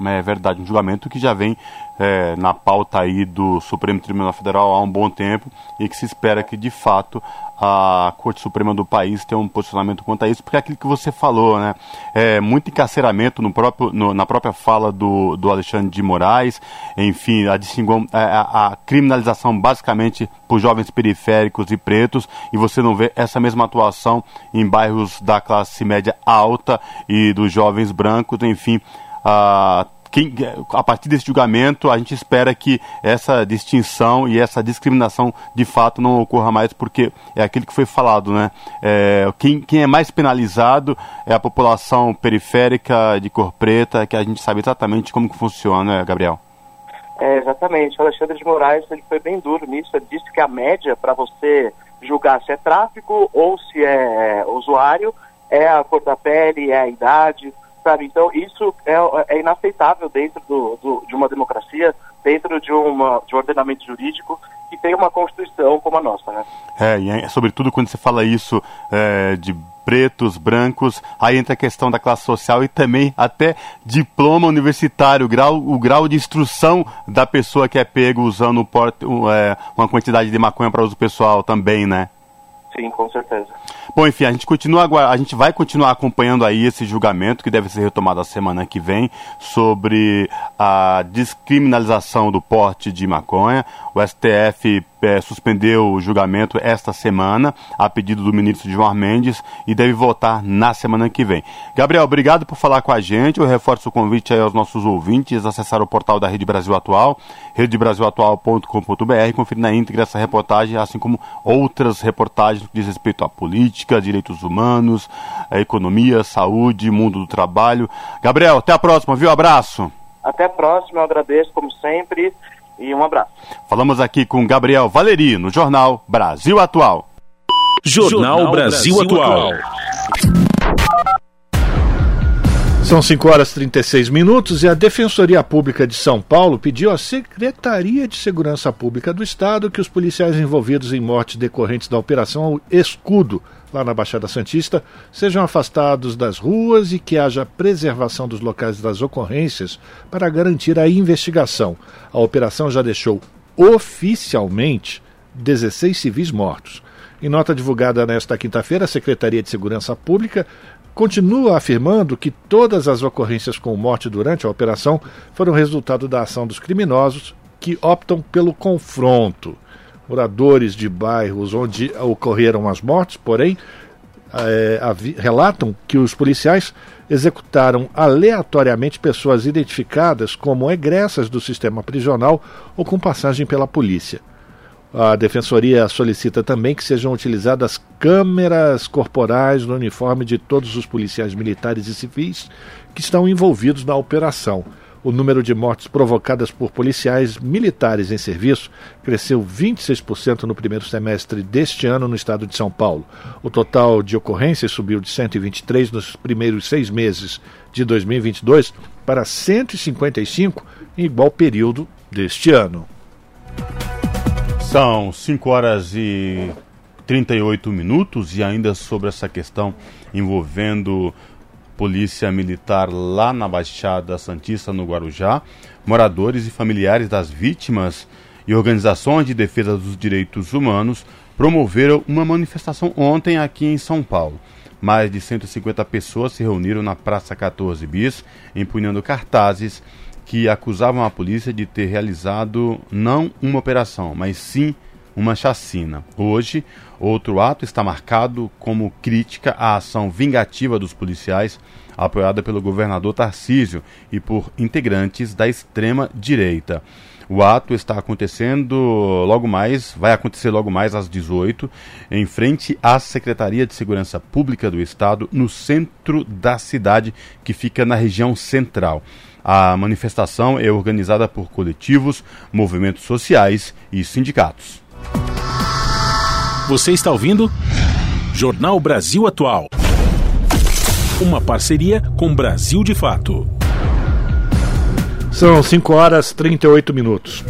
É verdade, um julgamento que já vem é, na pauta aí do Supremo Tribunal Federal há um bom tempo e que se espera que de fato a Corte Suprema do país tenha um posicionamento quanto a isso, porque é aquilo que você falou, né? É muito encarceramento no próprio, no, na própria fala do, do Alexandre de Moraes, enfim, a, é, a, a criminalização basicamente por jovens periféricos e pretos, e você não vê essa mesma atuação em bairros da classe média alta e dos jovens brancos, enfim. A, quem, a partir desse julgamento, a gente espera que essa distinção e essa discriminação de fato não ocorra mais, porque é aquilo que foi falado, né? É, quem, quem é mais penalizado é a população periférica de cor preta, que a gente sabe exatamente como que funciona, né, Gabriel? É, exatamente. O Alexandre de Moraes ele foi bem duro nisso. Ele disse que a média para você julgar se é tráfico ou se é usuário é a cor da pele, é a idade sabe? Então isso é, é inaceitável dentro do, do, de uma democracia, dentro de, uma, de um ordenamento jurídico que tem uma constituição como a nossa, né? É, e é, sobretudo quando você fala isso é, de pretos, brancos, aí entra a questão da classe social e também até diploma universitário, o grau, o grau de instrução da pessoa que é pego usando é, uma quantidade de maconha para uso pessoal também, né? Sim, com certeza. Bom, enfim, a gente continua a gente vai continuar acompanhando aí esse julgamento que deve ser retomado a semana que vem sobre a descriminalização do porte de maconha. O STF é, suspendeu o julgamento esta semana, a pedido do ministro João Mendes, e deve votar na semana que vem. Gabriel, obrigado por falar com a gente. Eu reforço o convite aos nossos ouvintes acessar o portal da Rede Brasil Atual, redebrasilatual.com.br, conferir na íntegra essa reportagem, assim como outras reportagens que diz respeito à política, direitos humanos, economia, saúde, mundo do trabalho. Gabriel, até a próxima, viu? Abraço. Até a próxima, eu agradeço como sempre e um abraço. Falamos aqui com Gabriel Valeri no Jornal Brasil Atual. Jornal Brasil, Brasil Atual. São 5 horas e 36 minutos e a Defensoria Pública de São Paulo pediu à Secretaria de Segurança Pública do Estado que os policiais envolvidos em mortes decorrentes da Operação Escudo lá na Baixada Santista, sejam afastados das ruas e que haja preservação dos locais das ocorrências para garantir a investigação. A operação já deixou oficialmente 16 civis mortos. Em nota divulgada nesta quinta-feira, a Secretaria de Segurança Pública continua afirmando que todas as ocorrências com morte durante a operação foram resultado da ação dos criminosos que optam pelo confronto moradores de bairros onde ocorreram as mortes, porém, é, relatam que os policiais executaram aleatoriamente pessoas identificadas como egressas do sistema prisional ou com passagem pela polícia. A defensoria solicita também que sejam utilizadas câmeras corporais no uniforme de todos os policiais militares e civis que estão envolvidos na operação o número de mortes provocadas por policiais militares em serviço cresceu 26% no primeiro semestre deste ano no estado de São Paulo. O total de ocorrências subiu de 123 nos primeiros seis meses de 2022 para 155 em igual período deste ano. São 5 horas e 38 minutos e ainda sobre essa questão envolvendo Polícia Militar lá na Baixada Santista, no Guarujá, moradores e familiares das vítimas e organizações de defesa dos direitos humanos promoveram uma manifestação ontem aqui em São Paulo. Mais de 150 pessoas se reuniram na Praça 14 Bis, empunhando cartazes que acusavam a polícia de ter realizado não uma operação, mas sim uma chacina. Hoje, outro ato está marcado como crítica à ação vingativa dos policiais, apoiada pelo governador Tarcísio e por integrantes da extrema direita. O ato está acontecendo logo mais, vai acontecer logo mais às 18, em frente à Secretaria de Segurança Pública do Estado, no centro da cidade, que fica na região central. A manifestação é organizada por coletivos, movimentos sociais e sindicatos. Você está ouvindo? Jornal Brasil Atual. Uma parceria com Brasil de Fato. São 5 horas e 38 minutos.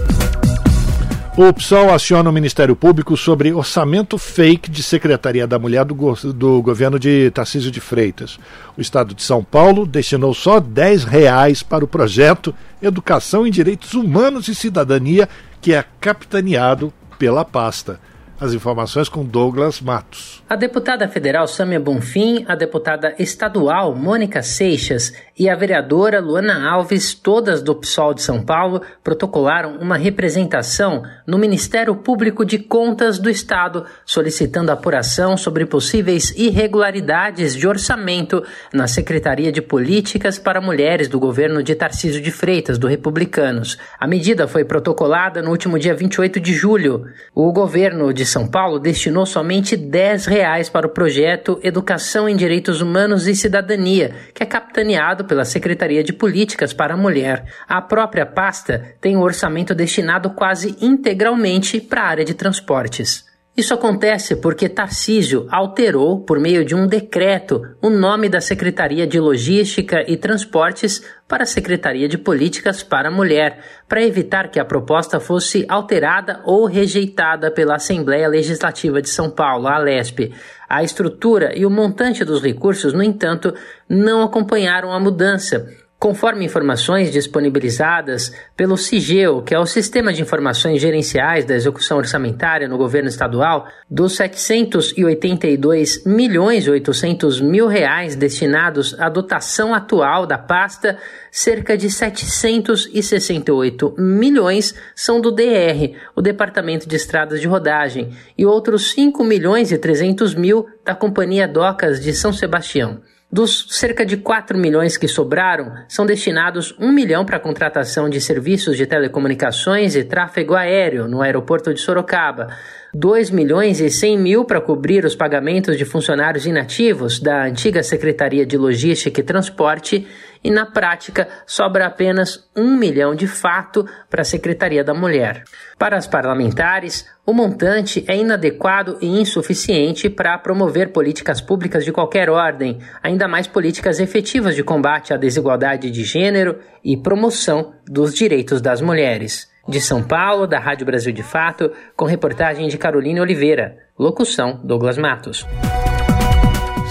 O PSOL aciona o Ministério Público sobre orçamento fake de Secretaria da Mulher do, go do governo de Tarcísio de Freitas. O Estado de São Paulo destinou só 10 reais para o projeto Educação em Direitos Humanos e Cidadania, que é capitaneado pela pasta. As informações com Douglas Matos. A deputada federal Sâmia Bonfim, a deputada estadual Mônica Seixas e a vereadora Luana Alves, todas do PSOL de São Paulo, protocolaram uma representação no Ministério Público de Contas do Estado, solicitando apuração sobre possíveis irregularidades de orçamento na Secretaria de Políticas para Mulheres do governo de Tarcísio de Freitas, do Republicanos. A medida foi protocolada no último dia 28 de julho. O governo de são Paulo destinou somente 10 reais para o projeto Educação em Direitos Humanos e Cidadania, que é capitaneado pela Secretaria de Políticas para a Mulher. A própria pasta tem o um orçamento destinado quase integralmente para a área de transportes. Isso acontece porque Tarcísio alterou, por meio de um decreto, o nome da Secretaria de Logística e Transportes para a Secretaria de Políticas para a Mulher, para evitar que a proposta fosse alterada ou rejeitada pela Assembleia Legislativa de São Paulo, a Alesp. A estrutura e o montante dos recursos, no entanto, não acompanharam a mudança Conforme informações disponibilizadas pelo CIGEO, que é o Sistema de Informações Gerenciais da Execução Orçamentária no Governo Estadual, dos 782 milhões e 800 mil reais destinados à dotação atual da pasta, cerca de 768 milhões são do DR, o Departamento de Estradas de Rodagem, e outros 5 milhões e 300 mil da Companhia Docas de São Sebastião. Dos cerca de 4 milhões que sobraram, são destinados 1 milhão para a contratação de serviços de telecomunicações e tráfego aéreo no aeroporto de Sorocaba, 2 milhões e 100 mil para cobrir os pagamentos de funcionários inativos da antiga Secretaria de Logística e Transporte e, na prática, sobra apenas 1 milhão de fato para a Secretaria da Mulher. Para as parlamentares, o montante é inadequado e insuficiente para promover políticas públicas de qualquer ordem, ainda mais políticas efetivas de combate à desigualdade de gênero e promoção dos direitos das mulheres. De São Paulo, da Rádio Brasil de Fato, com reportagem de Carolina Oliveira. Locução: Douglas Matos.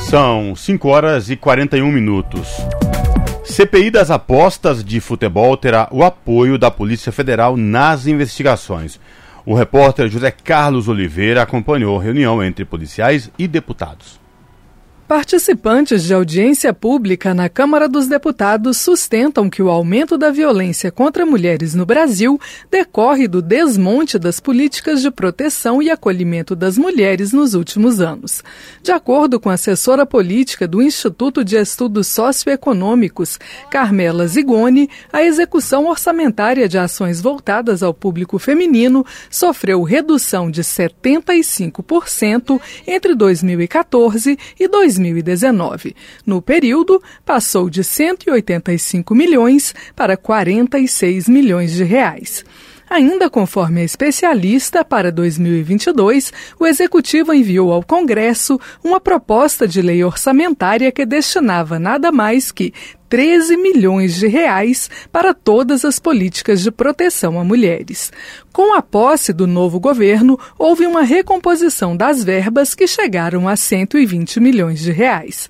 São 5 horas e 41 minutos. CPI das apostas de futebol terá o apoio da Polícia Federal nas investigações. O repórter José Carlos Oliveira acompanhou a reunião entre policiais e deputados. Participantes de audiência pública na Câmara dos Deputados sustentam que o aumento da violência contra mulheres no Brasil decorre do desmonte das políticas de proteção e acolhimento das mulheres nos últimos anos. De acordo com a assessora política do Instituto de Estudos Socioeconômicos, Carmela Zigoni, a execução orçamentária de ações voltadas ao público feminino sofreu redução de 75% entre 2014 e 2015. 2019. No período, passou de 185 milhões para 46 milhões de reais. Ainda conforme a especialista, para 2022, o Executivo enviou ao Congresso uma proposta de lei orçamentária que destinava nada mais que 13 milhões de reais para todas as políticas de proteção a mulheres. Com a posse do novo governo, houve uma recomposição das verbas que chegaram a 120 milhões de reais.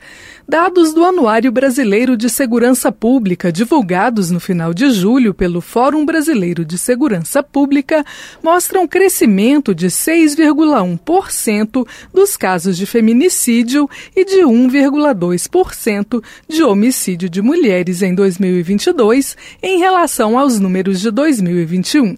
Dados do Anuário Brasileiro de Segurança Pública, divulgados no final de julho pelo Fórum Brasileiro de Segurança Pública, mostram crescimento de 6,1% dos casos de feminicídio e de 1,2% de homicídio de mulheres em 2022 em relação aos números de 2021.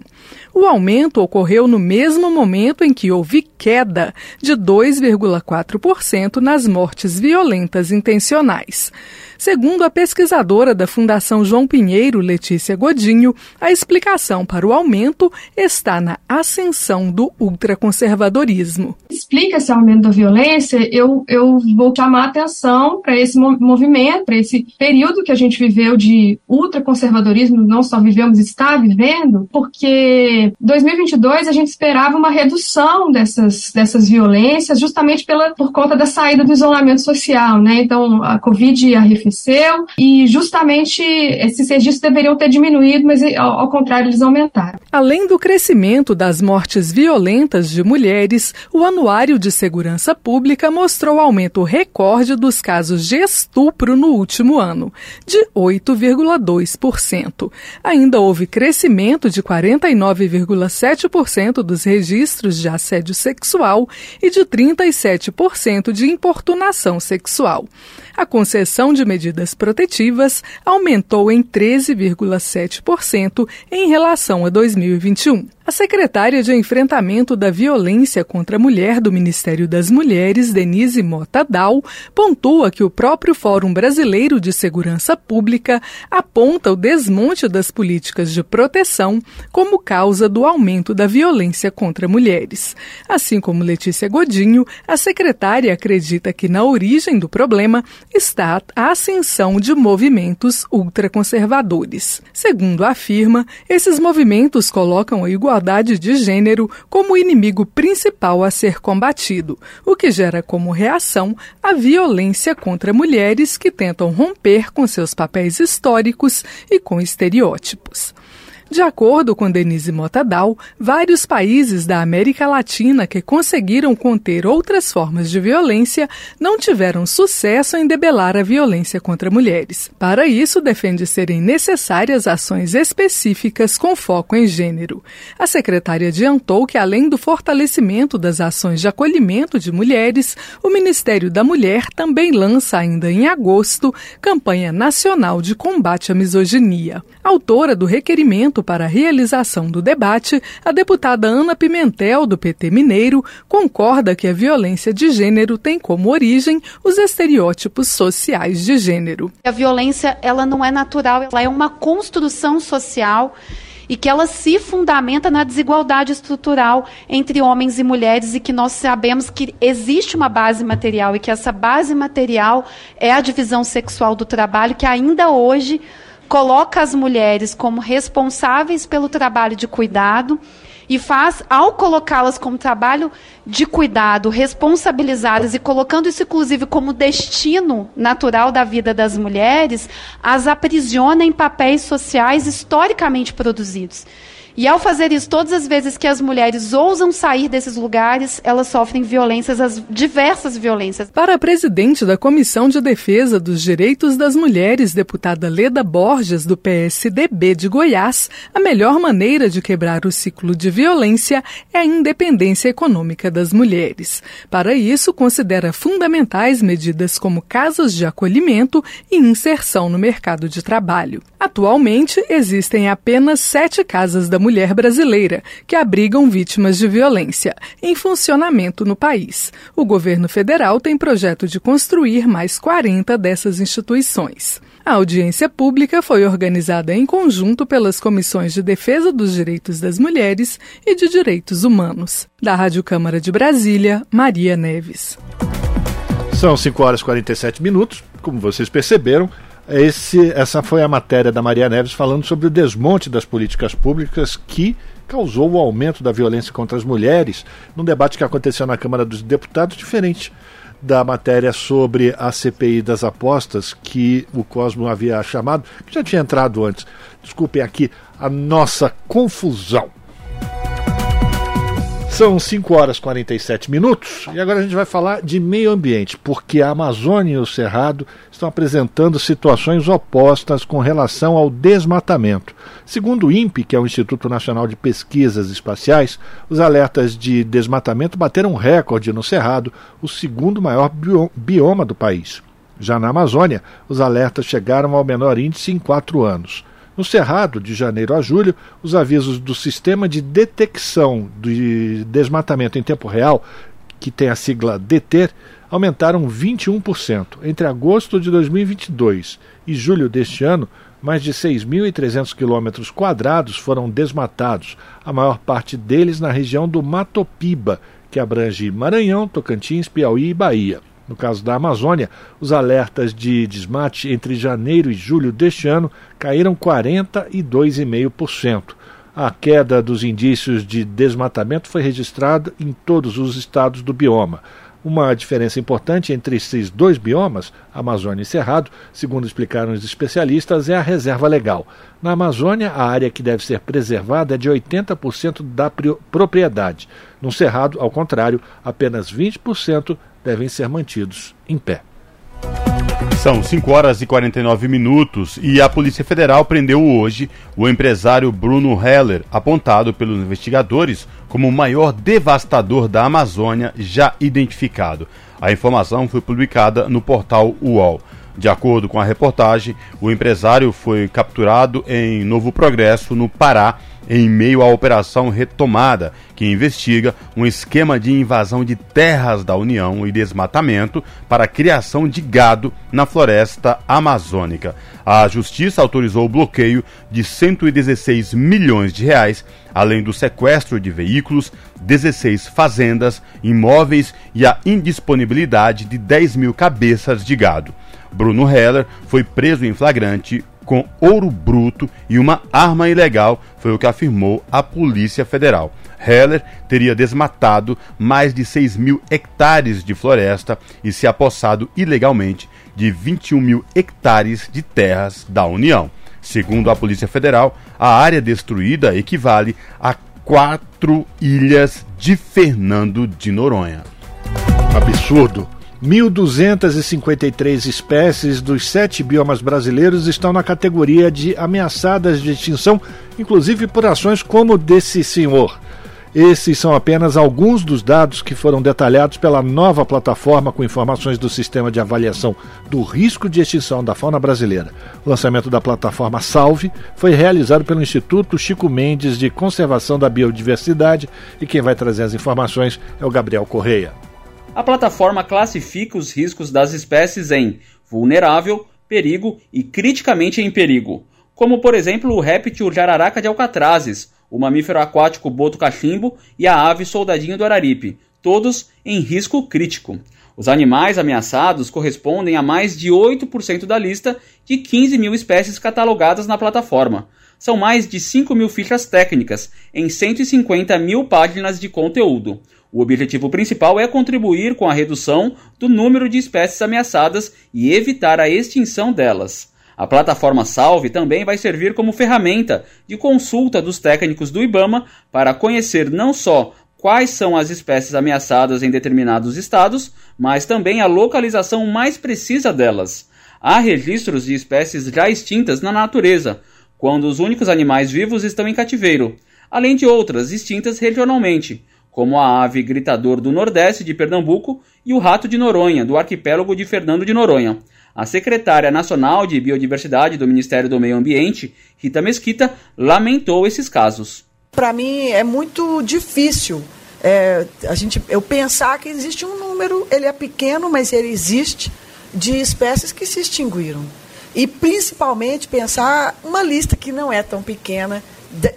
O aumento ocorreu no mesmo momento em que houve queda de 2,4% nas mortes violentas intencionais. Segundo a pesquisadora da Fundação João Pinheiro, Letícia Godinho, a explicação para o aumento está na ascensão do ultraconservadorismo. Explica esse aumento da violência, eu, eu vou chamar a atenção para esse movimento, para esse período que a gente viveu de ultraconservadorismo, não só vivemos, está vivendo, porque porque 2022 a gente esperava uma redução dessas, dessas violências justamente pela, por conta da saída do isolamento social, né? Então, a Covid arrefeceu e justamente esses registros deveriam ter diminuído, mas ao, ao contrário, eles aumentaram. Além do crescimento das mortes violentas de mulheres, o Anuário de Segurança Pública mostrou aumento recorde dos casos de estupro no último ano, de 8,2%. Ainda houve crescimento de 49,7% dos registros de assédio sexual e de 37% de importunação sexual. A concessão de medidas protetivas aumentou em 13,7% em relação a 2021. A secretária de Enfrentamento da Violência contra a Mulher do Ministério das Mulheres, Denise Mota Dal, pontua que o próprio Fórum Brasileiro de Segurança Pública aponta o desmonte das políticas de proteção como causa do aumento da violência contra mulheres. Assim como Letícia Godinho, a secretária acredita que na origem do problema está a ascensão de movimentos ultraconservadores. Segundo afirma, esses movimentos colocam a igualdade de gênero como inimigo principal a ser combatido, o que gera como reação a violência contra mulheres que tentam romper com seus papéis históricos e com estereótipos. De acordo com Denise Motadal, vários países da América Latina que conseguiram conter outras formas de violência não tiveram sucesso em debelar a violência contra mulheres. Para isso, defende serem necessárias ações específicas com foco em gênero. A secretária adiantou que, além do fortalecimento das ações de acolhimento de mulheres, o Ministério da Mulher também lança, ainda em agosto, campanha nacional de combate à misoginia. Autora do requerimento para a realização do debate, a deputada Ana Pimentel, do PT Mineiro, concorda que a violência de gênero tem como origem os estereótipos sociais de gênero. A violência, ela não é natural, ela é uma construção social e que ela se fundamenta na desigualdade estrutural entre homens e mulheres e que nós sabemos que existe uma base material e que essa base material é a divisão sexual do trabalho que ainda hoje coloca as mulheres como responsáveis pelo trabalho de cuidado e faz, ao colocá-las como trabalho de cuidado, responsabilizadas e colocando isso, inclusive, como destino natural da vida das mulheres, as aprisiona em papéis sociais historicamente produzidos. E ao fazer isso, todas as vezes que as mulheres ousam sair desses lugares, elas sofrem violências, as diversas violências. Para a presidente da Comissão de Defesa dos Direitos das Mulheres, deputada Leda Borges, do PSDB de Goiás, a melhor maneira de quebrar o ciclo de violência é a independência econômica das mulheres. Para isso, considera fundamentais medidas como casas de acolhimento e inserção no mercado de trabalho. Atualmente, existem apenas sete casas da mulher brasileira, que abrigam vítimas de violência, em funcionamento no país. O governo federal tem projeto de construir mais 40 dessas instituições. A audiência pública foi organizada em conjunto pelas comissões de defesa dos direitos das mulheres e de direitos humanos. Da Rádio Câmara de Brasília, Maria Neves. São 5 horas e 47 minutos. Como vocês perceberam, esse, essa foi a matéria da Maria Neves falando sobre o desmonte das políticas públicas que causou o aumento da violência contra as mulheres num debate que aconteceu na Câmara dos Deputados, diferente da matéria sobre a CPI das apostas que o Cosmo havia chamado, que já tinha entrado antes. Desculpem aqui a nossa confusão. São 5 horas e 47 minutos e agora a gente vai falar de meio ambiente, porque a Amazônia e o Cerrado estão apresentando situações opostas com relação ao desmatamento. Segundo o INPE, que é o Instituto Nacional de Pesquisas Espaciais, os alertas de desmatamento bateram recorde no Cerrado, o segundo maior bioma do país. Já na Amazônia, os alertas chegaram ao menor índice em quatro anos. No Cerrado, de janeiro a julho, os avisos do Sistema de Detecção de Desmatamento em Tempo Real, que tem a sigla DETER, aumentaram 21%. Entre agosto de 2022 e julho deste ano, mais de 6.300 quilômetros quadrados foram desmatados, a maior parte deles na região do Matopiba, que abrange Maranhão, Tocantins, Piauí e Bahia. No caso da Amazônia, os alertas de desmate entre janeiro e julho deste ano caíram 42,5%. A queda dos indícios de desmatamento foi registrada em todos os estados do bioma. Uma diferença importante entre esses dois biomas, Amazônia e Cerrado, segundo explicaram os especialistas, é a reserva legal. Na Amazônia, a área que deve ser preservada é de 80% da propriedade. No Cerrado, ao contrário, apenas 20% devem ser mantidos em pé. São 5 horas e 49 minutos e a Polícia Federal prendeu hoje o empresário Bruno Heller, apontado pelos investigadores como o maior devastador da Amazônia já identificado. A informação foi publicada no portal UOL. De acordo com a reportagem, o empresário foi capturado em Novo Progresso, no Pará, em meio à Operação Retomada, que investiga um esquema de invasão de terras da União e desmatamento para a criação de gado na floresta amazônica. A Justiça autorizou o bloqueio de 116 milhões de reais, além do sequestro de veículos, 16 fazendas, imóveis e a indisponibilidade de 10 mil cabeças de gado. Bruno Heller foi preso em flagrante com ouro bruto e uma arma ilegal, foi o que afirmou a Polícia Federal. Heller teria desmatado mais de 6 mil hectares de floresta e se apossado ilegalmente de 21 mil hectares de terras da União. Segundo a Polícia Federal, a área destruída equivale a quatro ilhas de Fernando de Noronha. Absurdo! 1.253 espécies dos sete biomas brasileiros estão na categoria de ameaçadas de extinção, inclusive por ações como desse senhor. Esses são apenas alguns dos dados que foram detalhados pela nova plataforma com informações do Sistema de Avaliação do Risco de Extinção da Fauna Brasileira. O lançamento da plataforma Salve foi realizado pelo Instituto Chico Mendes de Conservação da Biodiversidade e quem vai trazer as informações é o Gabriel Correia. A plataforma classifica os riscos das espécies em vulnerável, perigo e criticamente em perigo, como por exemplo o réptil jararaca de Alcatrazes, o mamífero aquático boto cachimbo e a ave soldadinho do araripe, todos em risco crítico. Os animais ameaçados correspondem a mais de 8% da lista de 15 mil espécies catalogadas na plataforma. São mais de 5 mil fichas técnicas em 150 mil páginas de conteúdo. O objetivo principal é contribuir com a redução do número de espécies ameaçadas e evitar a extinção delas. A plataforma Salve também vai servir como ferramenta de consulta dos técnicos do IBAMA para conhecer não só quais são as espécies ameaçadas em determinados estados, mas também a localização mais precisa delas. Há registros de espécies já extintas na natureza, quando os únicos animais vivos estão em cativeiro, além de outras extintas regionalmente, como a ave gritador do Nordeste de Pernambuco e o rato de Noronha, do arquipélago de Fernando de Noronha. A secretária nacional de Biodiversidade do Ministério do Meio Ambiente, Rita Mesquita, lamentou esses casos. Para mim é muito difícil é, a gente, eu pensar que existe um número, ele é pequeno, mas ele existe, de espécies que se extinguiram. E principalmente pensar uma lista que não é tão pequena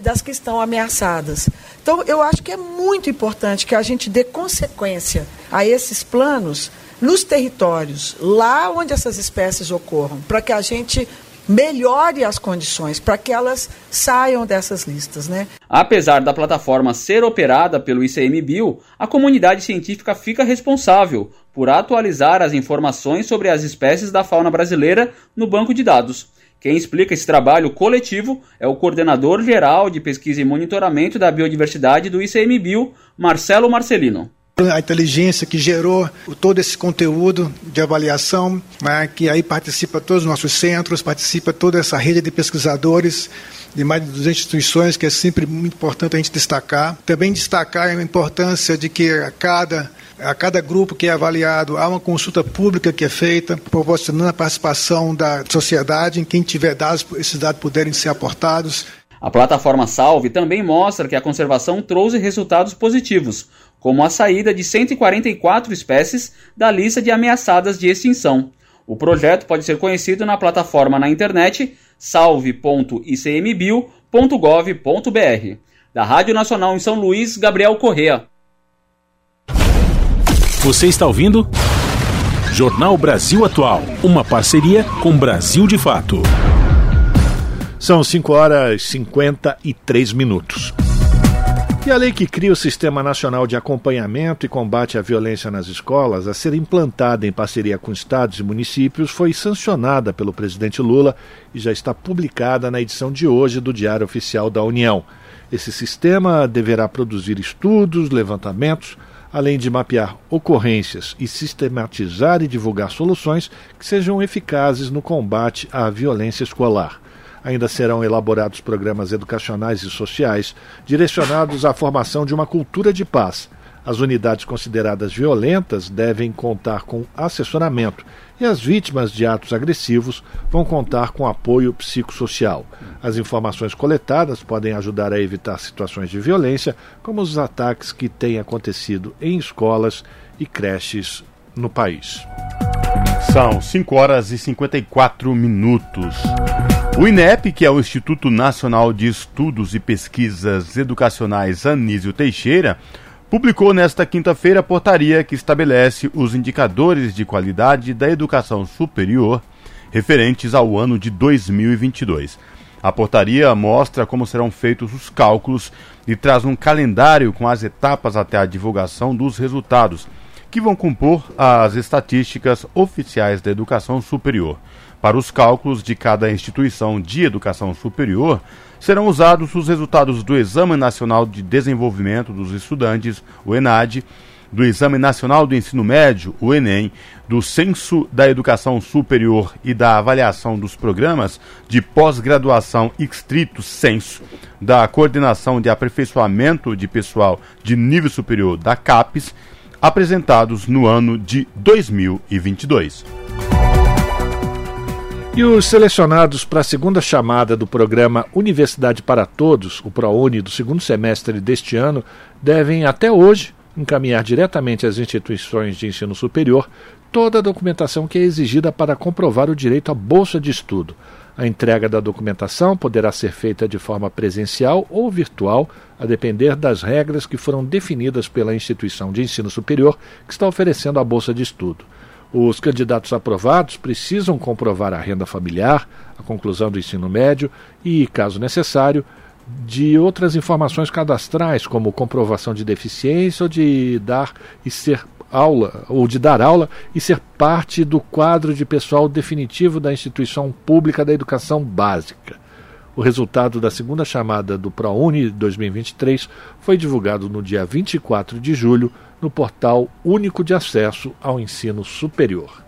das que estão ameaçadas. Então, eu acho que é muito importante que a gente dê consequência a esses planos nos territórios, lá onde essas espécies ocorram, para que a gente melhore as condições para que elas saiam dessas listas, né? Apesar da plataforma ser operada pelo ICMBio, a comunidade científica fica responsável por atualizar as informações sobre as espécies da fauna brasileira no banco de dados. Quem explica esse trabalho coletivo é o coordenador geral de pesquisa e monitoramento da biodiversidade do ICMBio, Marcelo Marcelino a inteligência que gerou todo esse conteúdo de avaliação, né, que aí participa todos os nossos centros, participa toda essa rede de pesquisadores de mais de 200 instituições, que é sempre muito importante a gente destacar. Também destacar a importância de que a cada a cada grupo que é avaliado, há uma consulta pública que é feita, proporcionando a participação da sociedade, em quem tiver dados, esses dados puderem ser aportados. A plataforma Salve também mostra que a conservação trouxe resultados positivos, como a saída de 144 espécies da lista de ameaçadas de extinção. O projeto pode ser conhecido na plataforma na internet salve.icmbio.gov.br. Da Rádio Nacional em São Luís, Gabriel Correa. Você está ouvindo? Jornal Brasil Atual, uma parceria com Brasil de Fato. São 5 horas e 53 minutos. E a lei que cria o Sistema Nacional de Acompanhamento e Combate à Violência nas Escolas, a ser implantada em parceria com estados e municípios, foi sancionada pelo presidente Lula e já está publicada na edição de hoje do Diário Oficial da União. Esse sistema deverá produzir estudos, levantamentos, além de mapear ocorrências e sistematizar e divulgar soluções que sejam eficazes no combate à violência escolar. Ainda serão elaborados programas educacionais e sociais direcionados à formação de uma cultura de paz. As unidades consideradas violentas devem contar com assessoramento e as vítimas de atos agressivos vão contar com apoio psicossocial. As informações coletadas podem ajudar a evitar situações de violência, como os ataques que têm acontecido em escolas e creches no país. São 5 horas e 54 minutos. O INEP, que é o Instituto Nacional de Estudos e Pesquisas Educacionais Anísio Teixeira, publicou nesta quinta-feira a portaria que estabelece os indicadores de qualidade da educação superior referentes ao ano de 2022. A portaria mostra como serão feitos os cálculos e traz um calendário com as etapas até a divulgação dos resultados, que vão compor as estatísticas oficiais da educação superior. Para os cálculos de cada instituição de educação superior, serão usados os resultados do Exame Nacional de Desenvolvimento dos Estudantes, o ENAD, do Exame Nacional do Ensino Médio, o ENEM, do Censo da Educação Superior e da Avaliação dos Programas de Pós-Graduação Extrito Censo, da Coordenação de Aperfeiçoamento de Pessoal de Nível Superior da CAPES, apresentados no ano de 2022. E os selecionados para a segunda chamada do programa Universidade para Todos, o ProUni, do segundo semestre deste ano, devem até hoje encaminhar diretamente às instituições de ensino superior toda a documentação que é exigida para comprovar o direito à bolsa de estudo. A entrega da documentação poderá ser feita de forma presencial ou virtual, a depender das regras que foram definidas pela instituição de ensino superior que está oferecendo a bolsa de estudo. Os candidatos aprovados precisam comprovar a renda familiar, a conclusão do ensino médio e, caso necessário, de outras informações cadastrais, como comprovação de deficiência ou de dar e ser aula ou de dar aula e ser parte do quadro de pessoal definitivo da instituição pública da educação básica. O resultado da segunda chamada do ProUni 2023 foi divulgado no dia 24 de julho no portal único de acesso ao ensino superior.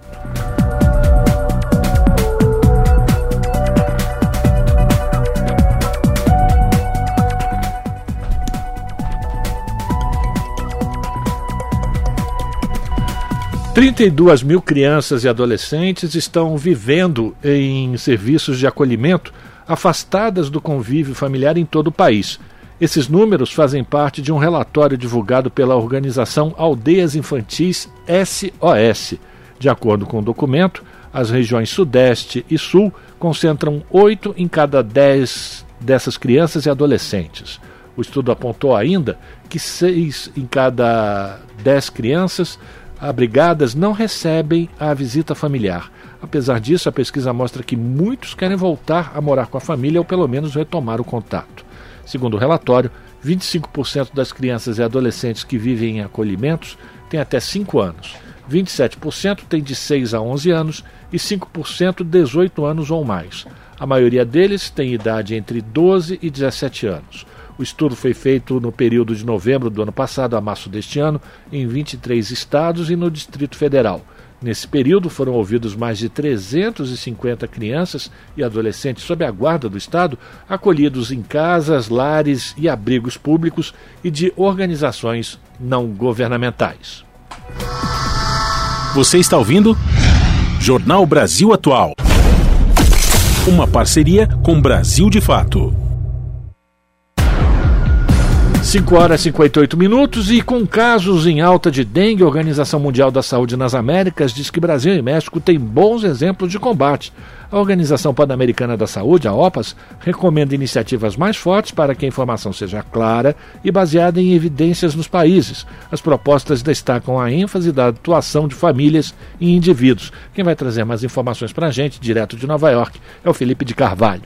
Trinta e duas mil crianças e adolescentes estão vivendo em serviços de acolhimento afastadas do convívio familiar em todo o país. Esses números fazem parte de um relatório divulgado pela organização Aldeias Infantis SOS. De acordo com o documento, as regiões Sudeste e Sul concentram oito em cada dez dessas crianças e adolescentes. O estudo apontou ainda que seis em cada dez crianças abrigadas não recebem a visita familiar. Apesar disso, a pesquisa mostra que muitos querem voltar a morar com a família ou pelo menos retomar o contato. Segundo o relatório, 25% das crianças e adolescentes que vivem em acolhimentos têm até 5 anos, 27% têm de 6 a 11 anos e 5% 18 anos ou mais. A maioria deles tem idade entre 12 e 17 anos. O estudo foi feito no período de novembro do ano passado a março deste ano, em 23 estados e no Distrito Federal. Nesse período foram ouvidos mais de 350 crianças e adolescentes sob a guarda do Estado, acolhidos em casas, lares e abrigos públicos e de organizações não governamentais. Você está ouvindo? Jornal Brasil Atual. Uma parceria com Brasil de Fato. 5 horas e 58 minutos e com casos em alta de dengue, a Organização Mundial da Saúde nas Américas diz que Brasil e México têm bons exemplos de combate. A Organização Pan-Americana da Saúde, a OPAS, recomenda iniciativas mais fortes para que a informação seja clara e baseada em evidências nos países. As propostas destacam a ênfase da atuação de famílias e indivíduos. Quem vai trazer mais informações para a gente, direto de Nova York, é o Felipe de Carvalho.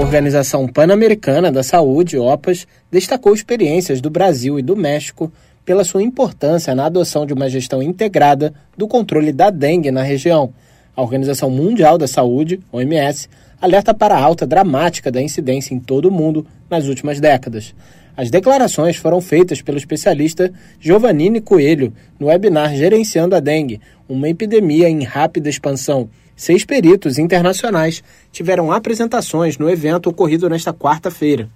Organização Pan-Americana da Saúde, OPAS, destacou experiências do Brasil e do México pela sua importância na adoção de uma gestão integrada do controle da dengue na região. A Organização Mundial da Saúde, OMS, alerta para a alta dramática da incidência em todo o mundo nas últimas décadas. As declarações foram feitas pelo especialista Giovannini Coelho no webinar Gerenciando a Dengue, uma epidemia em rápida expansão, Seis peritos internacionais tiveram apresentações no evento ocorrido nesta quarta-feira.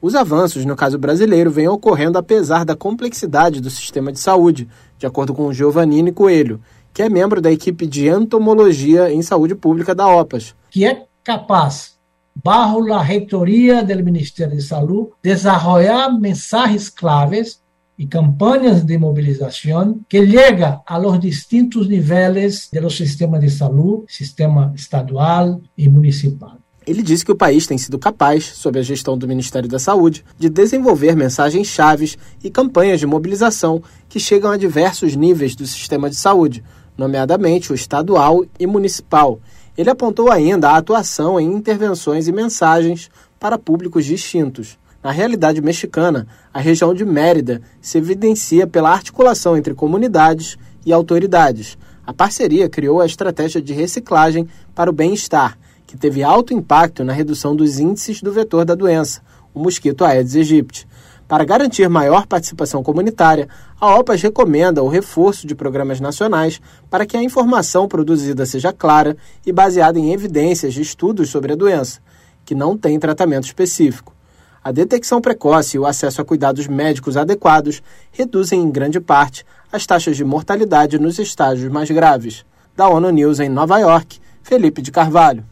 Os avanços no caso brasileiro vêm ocorrendo apesar da complexidade do sistema de saúde, de acordo com Giovannini Coelho, que é membro da equipe de entomologia em saúde pública da OPAS. Que é capaz, bajo a reitoria do Ministério de Saúde, desenvolver mensagens claves e campanhas de mobilização que chega a los distintos níveis do sistema de saúde, sistema estadual e municipal. Ele disse que o país tem sido capaz, sob a gestão do Ministério da Saúde, de desenvolver mensagens chaves e campanhas de mobilização que chegam a diversos níveis do sistema de saúde, nomeadamente o estadual e municipal. Ele apontou ainda a atuação em intervenções e mensagens para públicos distintos. Na realidade mexicana, a região de Mérida se evidencia pela articulação entre comunidades e autoridades. A parceria criou a estratégia de reciclagem para o bem-estar, que teve alto impacto na redução dos índices do vetor da doença, o mosquito Aedes aegypti. Para garantir maior participação comunitária, a OPAS recomenda o reforço de programas nacionais para que a informação produzida seja clara e baseada em evidências de estudos sobre a doença, que não tem tratamento específico. A detecção precoce e o acesso a cuidados médicos adequados reduzem em grande parte as taxas de mortalidade nos estágios mais graves. Da ONU News em Nova York, Felipe de Carvalho.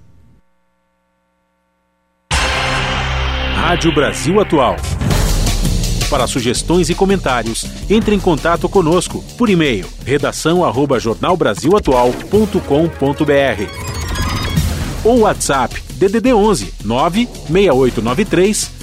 Rádio Brasil Atual. Para sugestões e comentários, entre em contato conosco por e-mail redação@jornalbrasilatual.com.br ou WhatsApp DDD 11 96893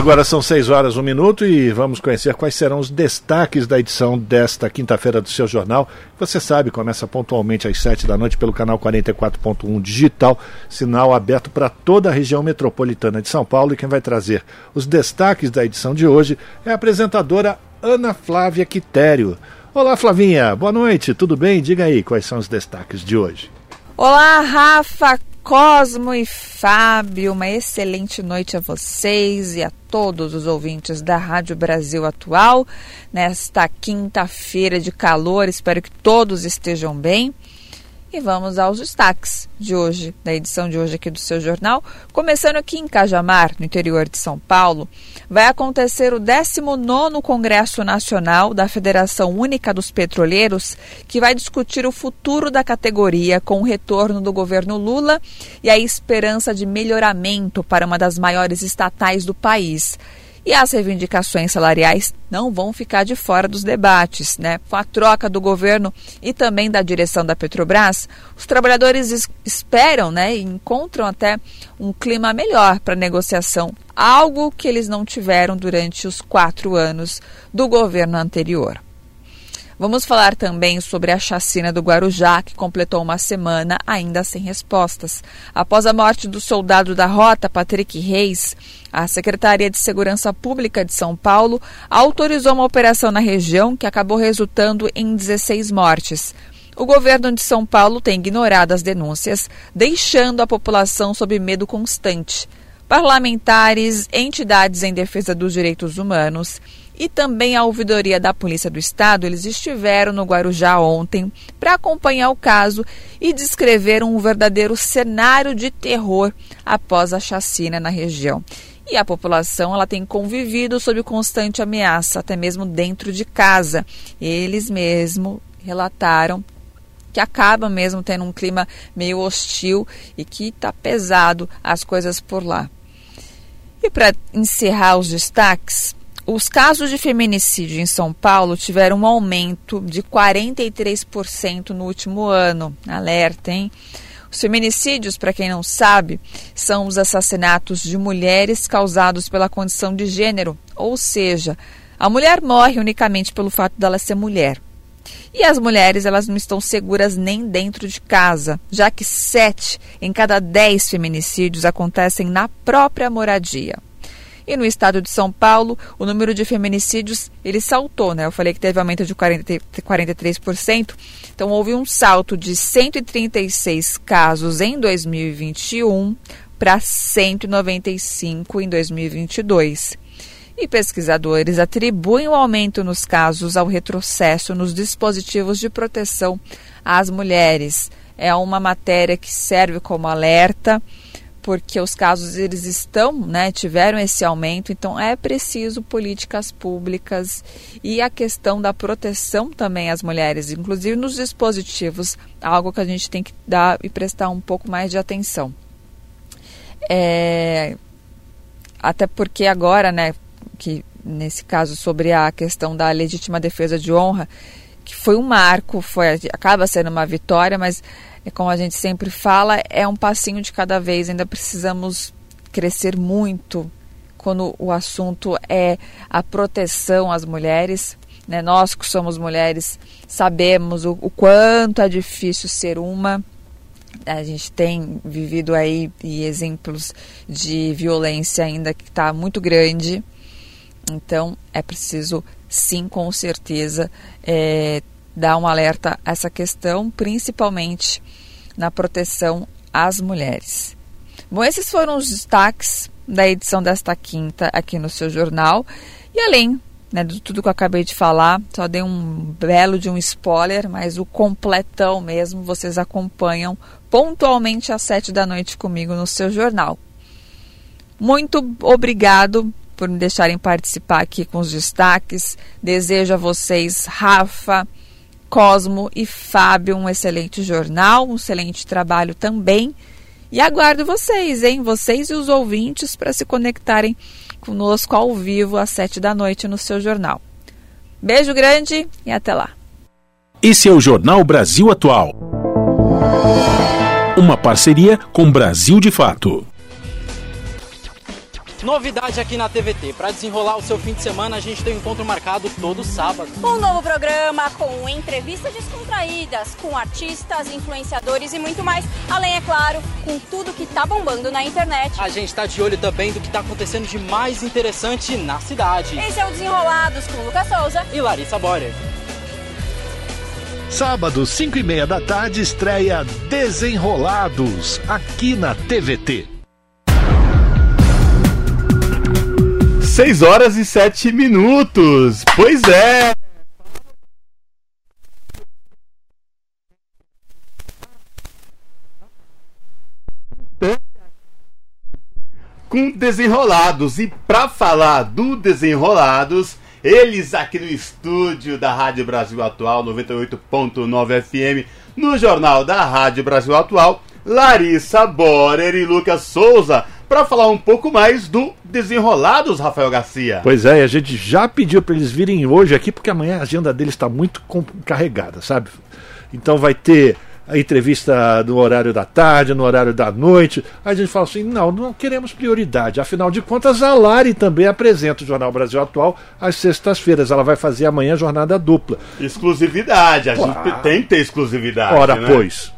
Agora são 6 horas, 1 minuto e vamos conhecer quais serão os destaques da edição desta quinta-feira do seu jornal. Você sabe, começa pontualmente às 7 da noite pelo canal 44.1 digital, sinal aberto para toda a região metropolitana de São Paulo. E quem vai trazer os destaques da edição de hoje é a apresentadora Ana Flávia Quitério. Olá, Flavinha, boa noite, tudo bem? Diga aí quais são os destaques de hoje. Olá, Rafa, Cosmo e Fábio, uma excelente noite a vocês e a todos os ouvintes da Rádio Brasil Atual nesta quinta-feira de calor. Espero que todos estejam bem. E vamos aos destaques de hoje, da edição de hoje aqui do seu jornal. Começando aqui em Cajamar, no interior de São Paulo, vai acontecer o 19 Congresso Nacional da Federação Única dos Petroleiros, que vai discutir o futuro da categoria com o retorno do governo Lula e a esperança de melhoramento para uma das maiores estatais do país. E as reivindicações salariais não vão ficar de fora dos debates, né? Com a troca do governo e também da direção da Petrobras, os trabalhadores esperam, né, e encontram até um clima melhor para negociação, algo que eles não tiveram durante os quatro anos do governo anterior. Vamos falar também sobre a chacina do Guarujá, que completou uma semana ainda sem respostas. Após a morte do soldado da rota, Patrick Reis, a Secretaria de Segurança Pública de São Paulo autorizou uma operação na região que acabou resultando em 16 mortes. O governo de São Paulo tem ignorado as denúncias, deixando a população sob medo constante. Parlamentares, entidades em defesa dos direitos humanos e também a ouvidoria da Polícia do Estado, eles estiveram no Guarujá ontem para acompanhar o caso e descrever um verdadeiro cenário de terror após a chacina na região. E a população ela tem convivido sob constante ameaça, até mesmo dentro de casa. Eles mesmo relataram que acaba mesmo tendo um clima meio hostil e que está pesado as coisas por lá. E para encerrar os destaques, os casos de feminicídio em São Paulo tiveram um aumento de 43% no último ano. Alerta, hein? Os feminicídios, para quem não sabe, são os assassinatos de mulheres causados pela condição de gênero, ou seja, a mulher morre unicamente pelo fato dela ser mulher. E as mulheres elas não estão seguras nem dentro de casa, já que sete em cada dez feminicídios acontecem na própria moradia. E no estado de São Paulo, o número de feminicídios ele saltou, né? Eu falei que teve aumento de 40, 43%. Então houve um salto de 136 casos em 2021 para 195 em 2022. E pesquisadores atribuem o aumento nos casos ao retrocesso nos dispositivos de proteção às mulheres. É uma matéria que serve como alerta, porque os casos eles estão, né, tiveram esse aumento, então é preciso políticas públicas e a questão da proteção também às mulheres, inclusive nos dispositivos, algo que a gente tem que dar e prestar um pouco mais de atenção. É, até porque agora, né, que nesse caso sobre a questão da legítima defesa de honra, que foi um marco, foi acaba sendo uma vitória, mas é como a gente sempre fala, é um passinho de cada vez, ainda precisamos crescer muito quando o assunto é a proteção às mulheres. Né? Nós que somos mulheres sabemos o, o quanto é difícil ser uma. A gente tem vivido aí exemplos de violência ainda que está muito grande. Então, é preciso, sim, com certeza, é, dar um alerta a essa questão, principalmente na proteção às mulheres. Bom, esses foram os destaques da edição desta quinta aqui no seu jornal. E além né, de tudo que eu acabei de falar, só dei um belo de um spoiler, mas o completão mesmo vocês acompanham pontualmente às sete da noite comigo no seu jornal. Muito obrigado por me deixarem participar aqui com os destaques. Desejo a vocês, Rafa, Cosmo e Fábio, um excelente jornal, um excelente trabalho também. E aguardo vocês, hein? Vocês e os ouvintes para se conectarem conosco ao vivo às sete da noite no seu jornal. Beijo grande e até lá. Esse é o Jornal Brasil Atual. Uma parceria com Brasil de Fato. Novidade aqui na TVT. Para desenrolar o seu fim de semana, a gente tem um encontro marcado todo sábado. Um novo programa com entrevistas descontraídas com artistas, influenciadores e muito mais. Além, é claro, com tudo que tá bombando na internet. A gente tá de olho também do que tá acontecendo de mais interessante na cidade. Esse é o Desenrolados com Lucas Souza e Larissa Borer. Sábado, 5 e meia da tarde, estreia Desenrolados, aqui na TVT. 6 horas e 7 minutos. Pois é. Com Desenrolados. E para falar do Desenrolados, eles aqui no estúdio da Rádio Brasil Atual 98.9 FM, no jornal da Rádio Brasil Atual, Larissa Borer e Lucas Souza para falar um pouco mais do Desenrolados, Rafael Garcia. Pois é, a gente já pediu para eles virem hoje aqui, porque amanhã a agenda deles está muito carregada, sabe? Então vai ter a entrevista no horário da tarde, no horário da noite. Aí a gente fala assim: não, não queremos prioridade. Afinal de contas, a Lari também apresenta o Jornal Brasil Atual às sextas-feiras. Ela vai fazer amanhã jornada dupla. Exclusividade, a gente tem que ter exclusividade. Ora, né? pois.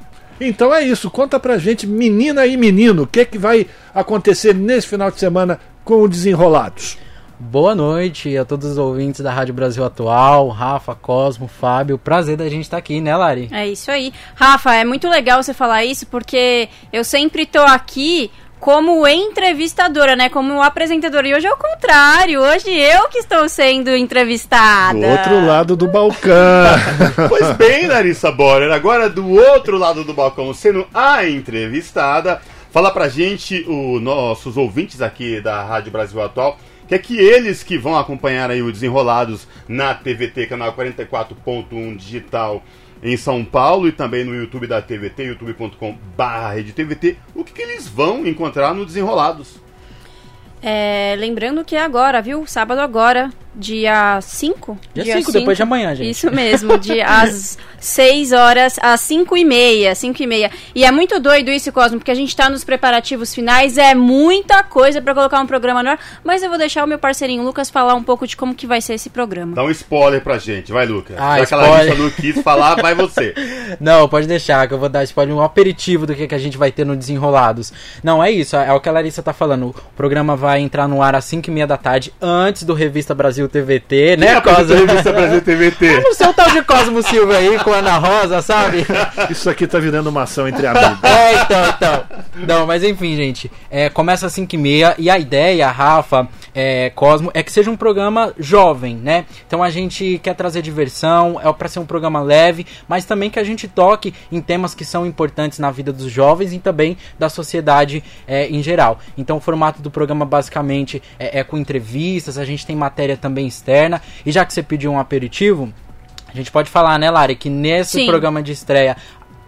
Então é isso, conta pra gente, menina e menino, o que, é que vai acontecer nesse final de semana com o Desenrolados? Boa noite a todos os ouvintes da Rádio Brasil Atual, Rafa, Cosmo, Fábio. Prazer da gente estar aqui, né, Lari? É isso aí. Rafa, é muito legal você falar isso porque eu sempre tô aqui como entrevistadora, né? Como apresentadora. E hoje é o contrário. Hoje eu que estou sendo entrevistada. Do outro lado do balcão. pois bem, Larissa Borer. Agora do outro lado do balcão, sendo a entrevistada, fala pra gente, os nossos ouvintes aqui da Rádio Brasil Atual, que é que eles que vão acompanhar aí o Desenrolados na TVT, canal 44.1 digital em São Paulo e também no YouTube da TVT, youtube.com.br TVT, o que, que, eles vão encontrar no Desenrolados? É, lembrando que é agora, viu? Sábado agora, dia 5? Dia 5, depois de amanhã, gente. Isso mesmo, de às 6 horas às 5 e meia, 5 e meia. E é muito doido isso, Cosmo, porque a gente tá nos preparativos finais, é muita coisa para colocar um programa no ar, mas eu vou deixar o meu parceirinho Lucas falar um pouco de como que vai ser esse programa. Dá um spoiler pra gente, vai Lucas. Ah, Já spoiler. que a Larissa não quis falar, vai você. Não, pode deixar, que eu vou dar spoiler, um aperitivo do que, que a gente vai ter no Desenrolados. Não, é isso, é o que a Larissa tá falando. O programa vai entrar no ar às 5 e meia da tarde, antes do Revista Brasil TVT, né, Cosmo? Revista Brasil TVT. Eu não sei o tal de Cosmo Silva aí, Ana Rosa, sabe? Isso aqui tá virando uma ação entre amigos. É, então, então. Não, mas enfim, gente. É, começa às 5 e meia e a ideia, Rafa, é, Cosmo, é que seja um programa jovem, né? Então a gente quer trazer diversão, é para ser um programa leve, mas também que a gente toque em temas que são importantes na vida dos jovens e também da sociedade é, em geral. Então o formato do programa basicamente é, é com entrevistas, a gente tem matéria também externa. E já que você pediu um aperitivo, a gente pode falar, né, Lari, que nesse Sim. programa de estreia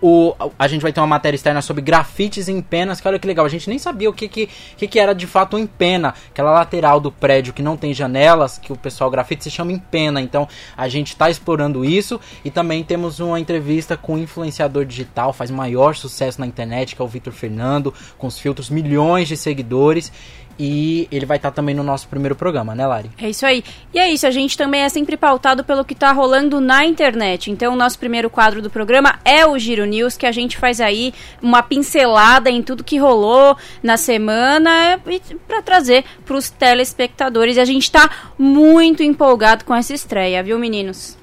o, a gente vai ter uma matéria externa sobre grafites em penas, que olha que legal, a gente nem sabia o que, que, que, que era de fato um empena, aquela lateral do prédio que não tem janelas, que o pessoal grafite se chama empena, então a gente está explorando isso e também temos uma entrevista com um influenciador digital, faz maior sucesso na internet, que é o Vitor Fernando, com os filtros, milhões de seguidores e ele vai estar também no nosso primeiro programa, né Lari? É isso aí. E é isso, a gente também é sempre pautado pelo que tá rolando na internet. Então, o nosso primeiro quadro do programa é o Giro News, que a gente faz aí uma pincelada em tudo que rolou na semana para trazer para os telespectadores. E a gente tá muito empolgado com essa estreia, viu, meninos?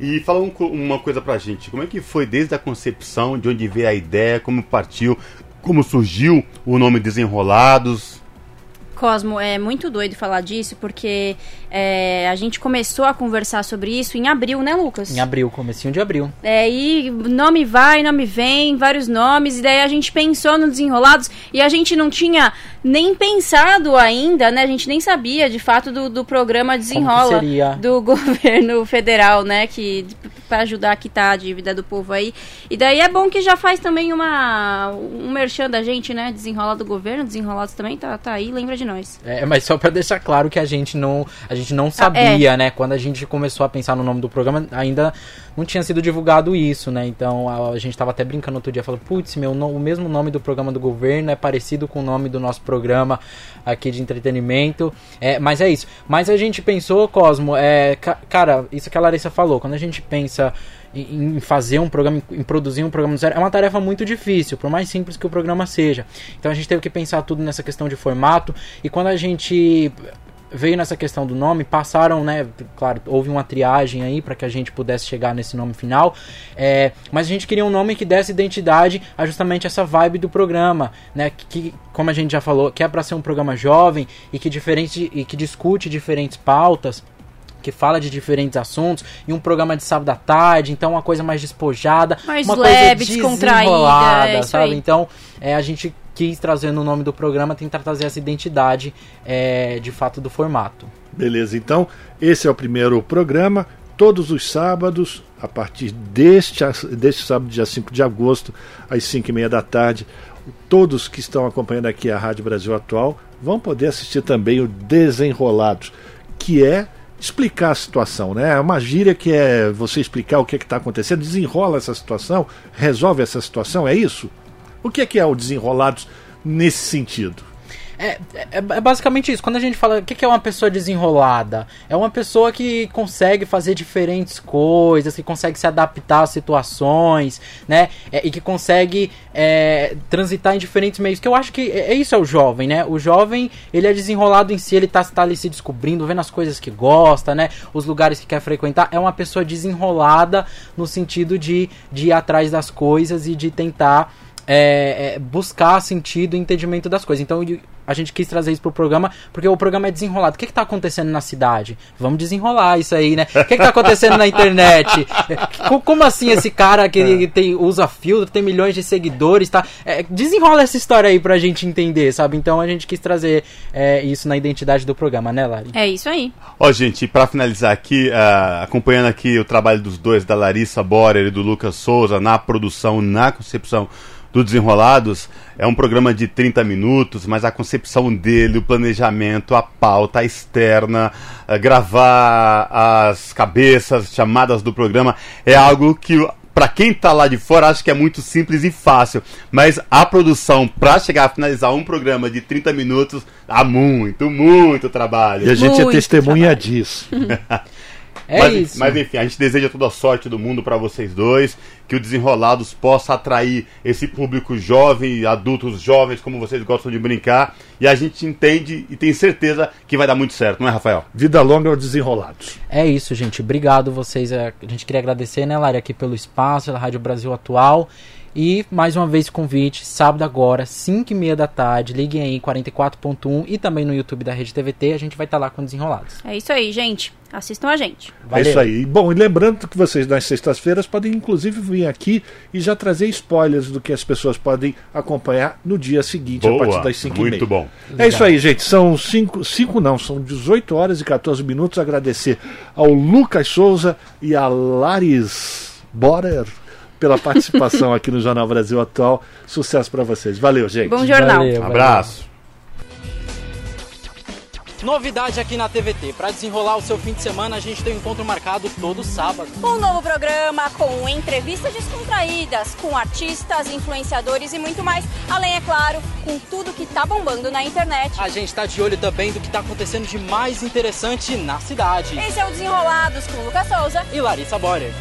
E fala um uma coisa pra gente, como é que foi desde a concepção, de onde veio a ideia, como partiu, como surgiu o nome Desenrolados? Cosmo, é muito doido falar disso, porque é, a gente começou a conversar sobre isso em abril, né, Lucas? Em abril, comecinho de abril. É, e nome vai, nome vem, vários nomes, e daí a gente pensou no Desenrolados e a gente não tinha nem pensado ainda, né? A gente nem sabia de fato do, do programa Desenrola seria? do governo federal, né? Que para ajudar a quitar a dívida do povo aí. E daí é bom que já faz também uma um merchan da gente, né? Desenrola do governo, Desenrolados também tá, tá aí, lembra de nós. É, mas só pra deixar claro que a gente não, a gente não sabia, né? Quando a gente começou a pensar no nome do programa, ainda não tinha sido divulgado isso, né? Então a, a gente tava até brincando outro dia, falando, putz, meu, no- o mesmo nome do programa do governo é parecido com o nome do nosso programa aqui de entretenimento. É, mas é isso. Mas a gente pensou, Cosmo, é, ca- cara, isso que a Larissa falou, quando a gente pensa em fazer um programa, em produzir um programa do zero, é uma tarefa muito difícil, por mais simples que o programa seja. Então a gente teve que pensar tudo nessa questão de formato, e quando a gente veio nessa questão do nome, passaram, né? Claro, houve uma triagem aí para que a gente pudesse chegar nesse nome final. É, mas a gente queria um nome que desse identidade a justamente essa vibe do programa, né? Que, que, como a gente já falou, que é para ser um programa jovem e que diferente e que discute diferentes pautas que fala de diferentes assuntos e um programa de sábado à tarde, então uma coisa mais despojada, Mais uma leve, coisa descontraída, desenrolada, é sabe? aí. Então, é, a gente quis trazer no nome do programa, tentar trazer essa identidade é, de fato do formato. Beleza, então esse é o primeiro programa, todos os sábados, a partir deste, deste sábado, dia 5 de agosto, às 5 e meia da tarde. Todos que estão acompanhando aqui a Rádio Brasil Atual vão poder assistir também o Desenrolados, que é explicar a situação, né? É uma gíria que é você explicar o que está acontecendo, desenrola essa situação, resolve essa situação, é isso? O que é que é o Desenrolados nesse sentido? É, é, é basicamente isso. Quando a gente fala o que que é uma pessoa desenrolada, é uma pessoa que consegue fazer diferentes coisas, que consegue se adaptar às situações, né? É, e que consegue é, transitar em diferentes meios. Que eu acho que é, é isso é o jovem, né? O jovem ele é desenrolado em si, ele tá, tá ali se descobrindo, vendo as coisas que gosta, né? Os lugares que quer frequentar. É uma pessoa desenrolada no sentido de, de ir atrás das coisas e de tentar é, é, buscar sentido e entendimento das coisas. Então a gente quis trazer isso pro programa, porque o programa é desenrolado. O que, que tá acontecendo na cidade? Vamos desenrolar isso aí, né? O que, que tá acontecendo na internet? Co- Como assim esse cara que ele tem, usa filtro, tem milhões de seguidores, tá? É, desenrola essa história aí pra gente entender, sabe? Então a gente quis trazer é, isso na identidade do programa, né, Lari? É isso aí. Ó, gente, pra finalizar aqui, ah, acompanhando aqui o trabalho dos dois, da Larissa Borer e do Lucas Souza, na produção, na concepção do Desenrolados é um programa de 30 minutos, mas a concepção dele, o planejamento, a pauta, a externa, a gravar as cabeças, chamadas do programa, é algo que para quem tá lá de fora, acho que é muito simples e fácil. Mas a produção, para chegar a finalizar um programa de 30 minutos, dá muito, muito trabalho. E a gente muito é testemunha trabalho. disso. É mas, isso. Mas enfim, a gente deseja toda a sorte do mundo para vocês dois, que o Desenrolados possa atrair esse público jovem, adultos jovens, como vocês gostam de brincar, e a gente entende e tem certeza que vai dar muito certo, não é, Rafael? Vida longa ao Desenrolados. É isso, gente. Obrigado vocês. A gente queria agradecer, né, Lari, aqui pelo espaço, pela Rádio Brasil Atual. E mais uma vez convite, sábado agora, 5 e meia da tarde, liguem aí 44.1 e também no YouTube da Rede TVT, a gente vai estar tá lá com Desenrolados. É isso aí, gente. Assistam a gente. Valeu. É isso aí. Bom, e lembrando que vocês nas sextas-feiras podem inclusive vir aqui e já trazer spoilers do que as pessoas podem acompanhar no dia seguinte, Boa, a partir das 5 e meia. Muito bom. É isso aí, gente. São 5 cinco, não, são 18 horas e 14 minutos. Agradecer ao Lucas Souza e a Laris Borer pela participação aqui no Jornal Brasil Atual. Sucesso para vocês. Valeu, gente. Bom jornal. Valeu, um abraço. Novidade aqui na TVT. Para desenrolar o seu fim de semana, a gente tem um encontro marcado todo sábado. Um novo programa com entrevistas descontraídas, com artistas, influenciadores e muito mais. Além, é claro, com tudo que tá bombando na internet. A gente tá de olho também do que tá acontecendo de mais interessante na cidade. Esse é o Desenrolados com Lucas Souza e Larissa Borer.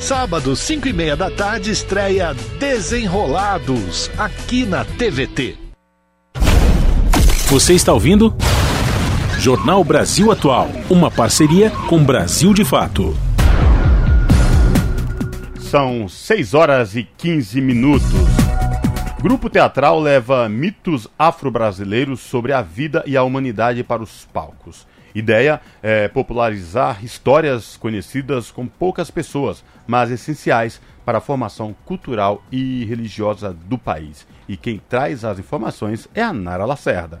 Sábado, 5 e meia da tarde, estreia Desenrolados, aqui na TVT. Você está ouvindo? Jornal Brasil Atual, uma parceria com Brasil de Fato. São 6 horas e 15 minutos. Grupo teatral leva mitos afro-brasileiros sobre a vida e a humanidade para os palcos. Ideia é popularizar histórias conhecidas com poucas pessoas, mas essenciais para a formação cultural e religiosa do país. E quem traz as informações é a Nara Lacerda.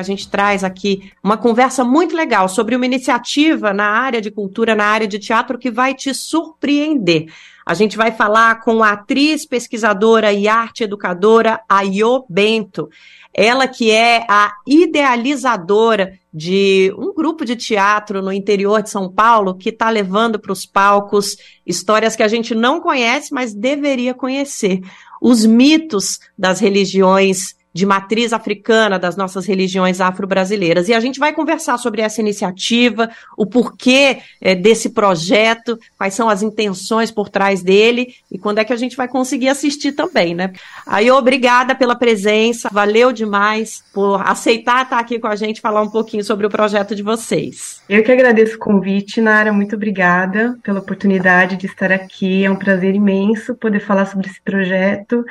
A gente traz aqui uma conversa muito legal sobre uma iniciativa na área de cultura, na área de teatro, que vai te surpreender. A gente vai falar com a atriz, pesquisadora e arte educadora Ayo Bento. Ela que é a idealizadora de um grupo de teatro no interior de São Paulo que está levando para os palcos histórias que a gente não conhece, mas deveria conhecer. Os mitos das religiões de matriz africana das nossas religiões afro-brasileiras. E a gente vai conversar sobre essa iniciativa, o porquê é, desse projeto, quais são as intenções por trás dele e quando é que a gente vai conseguir assistir também, né? Aí, obrigada pela presença, valeu demais por aceitar estar aqui com a gente falar um pouquinho sobre o projeto de vocês. Eu que agradeço o convite, Nara, muito obrigada pela oportunidade de estar aqui. É um prazer imenso poder falar sobre esse projeto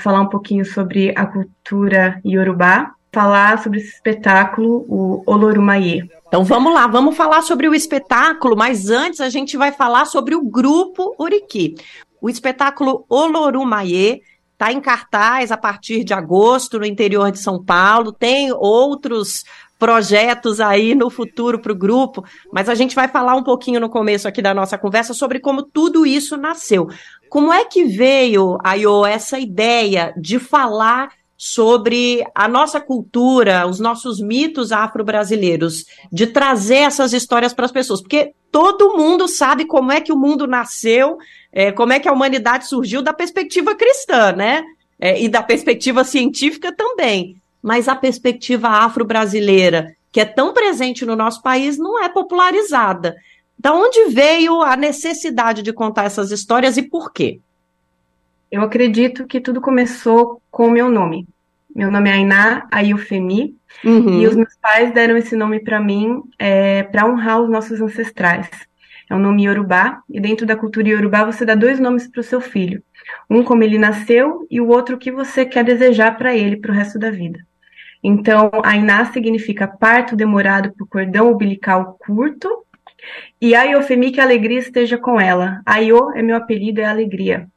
falar um pouquinho sobre a cultura iorubá, falar sobre esse espetáculo, o Olorumaie. Então vamos lá, vamos falar sobre o espetáculo, mas antes a gente vai falar sobre o grupo Uriqui. O espetáculo Olorumaie está em cartaz a partir de agosto no interior de São Paulo, tem outros projetos aí no futuro para o grupo, mas a gente vai falar um pouquinho no começo aqui da nossa conversa sobre como tudo isso nasceu. Como é que veio, Ayo, essa ideia de falar sobre a nossa cultura, os nossos mitos afro-brasileiros, de trazer essas histórias para as pessoas? Porque todo mundo sabe como é que o mundo nasceu, é, como é que a humanidade surgiu da perspectiva cristã, né? É, e da perspectiva científica também. Mas a perspectiva afro-brasileira, que é tão presente no nosso país, não é popularizada. Da onde veio a necessidade de contar essas histórias e por quê? Eu acredito que tudo começou com o meu nome. Meu nome é Ainá Ayufemi uhum. e os meus pais deram esse nome para mim é, para honrar os nossos ancestrais. É um nome iorubá e dentro da cultura iorubá você dá dois nomes para o seu filho. Um como ele nasceu e o outro que você quer desejar para ele para o resto da vida. Então, Ainá significa parto demorado por cordão umbilical curto e a Iofemi que a alegria esteja com ela. Ayo é meu apelido, é alegria.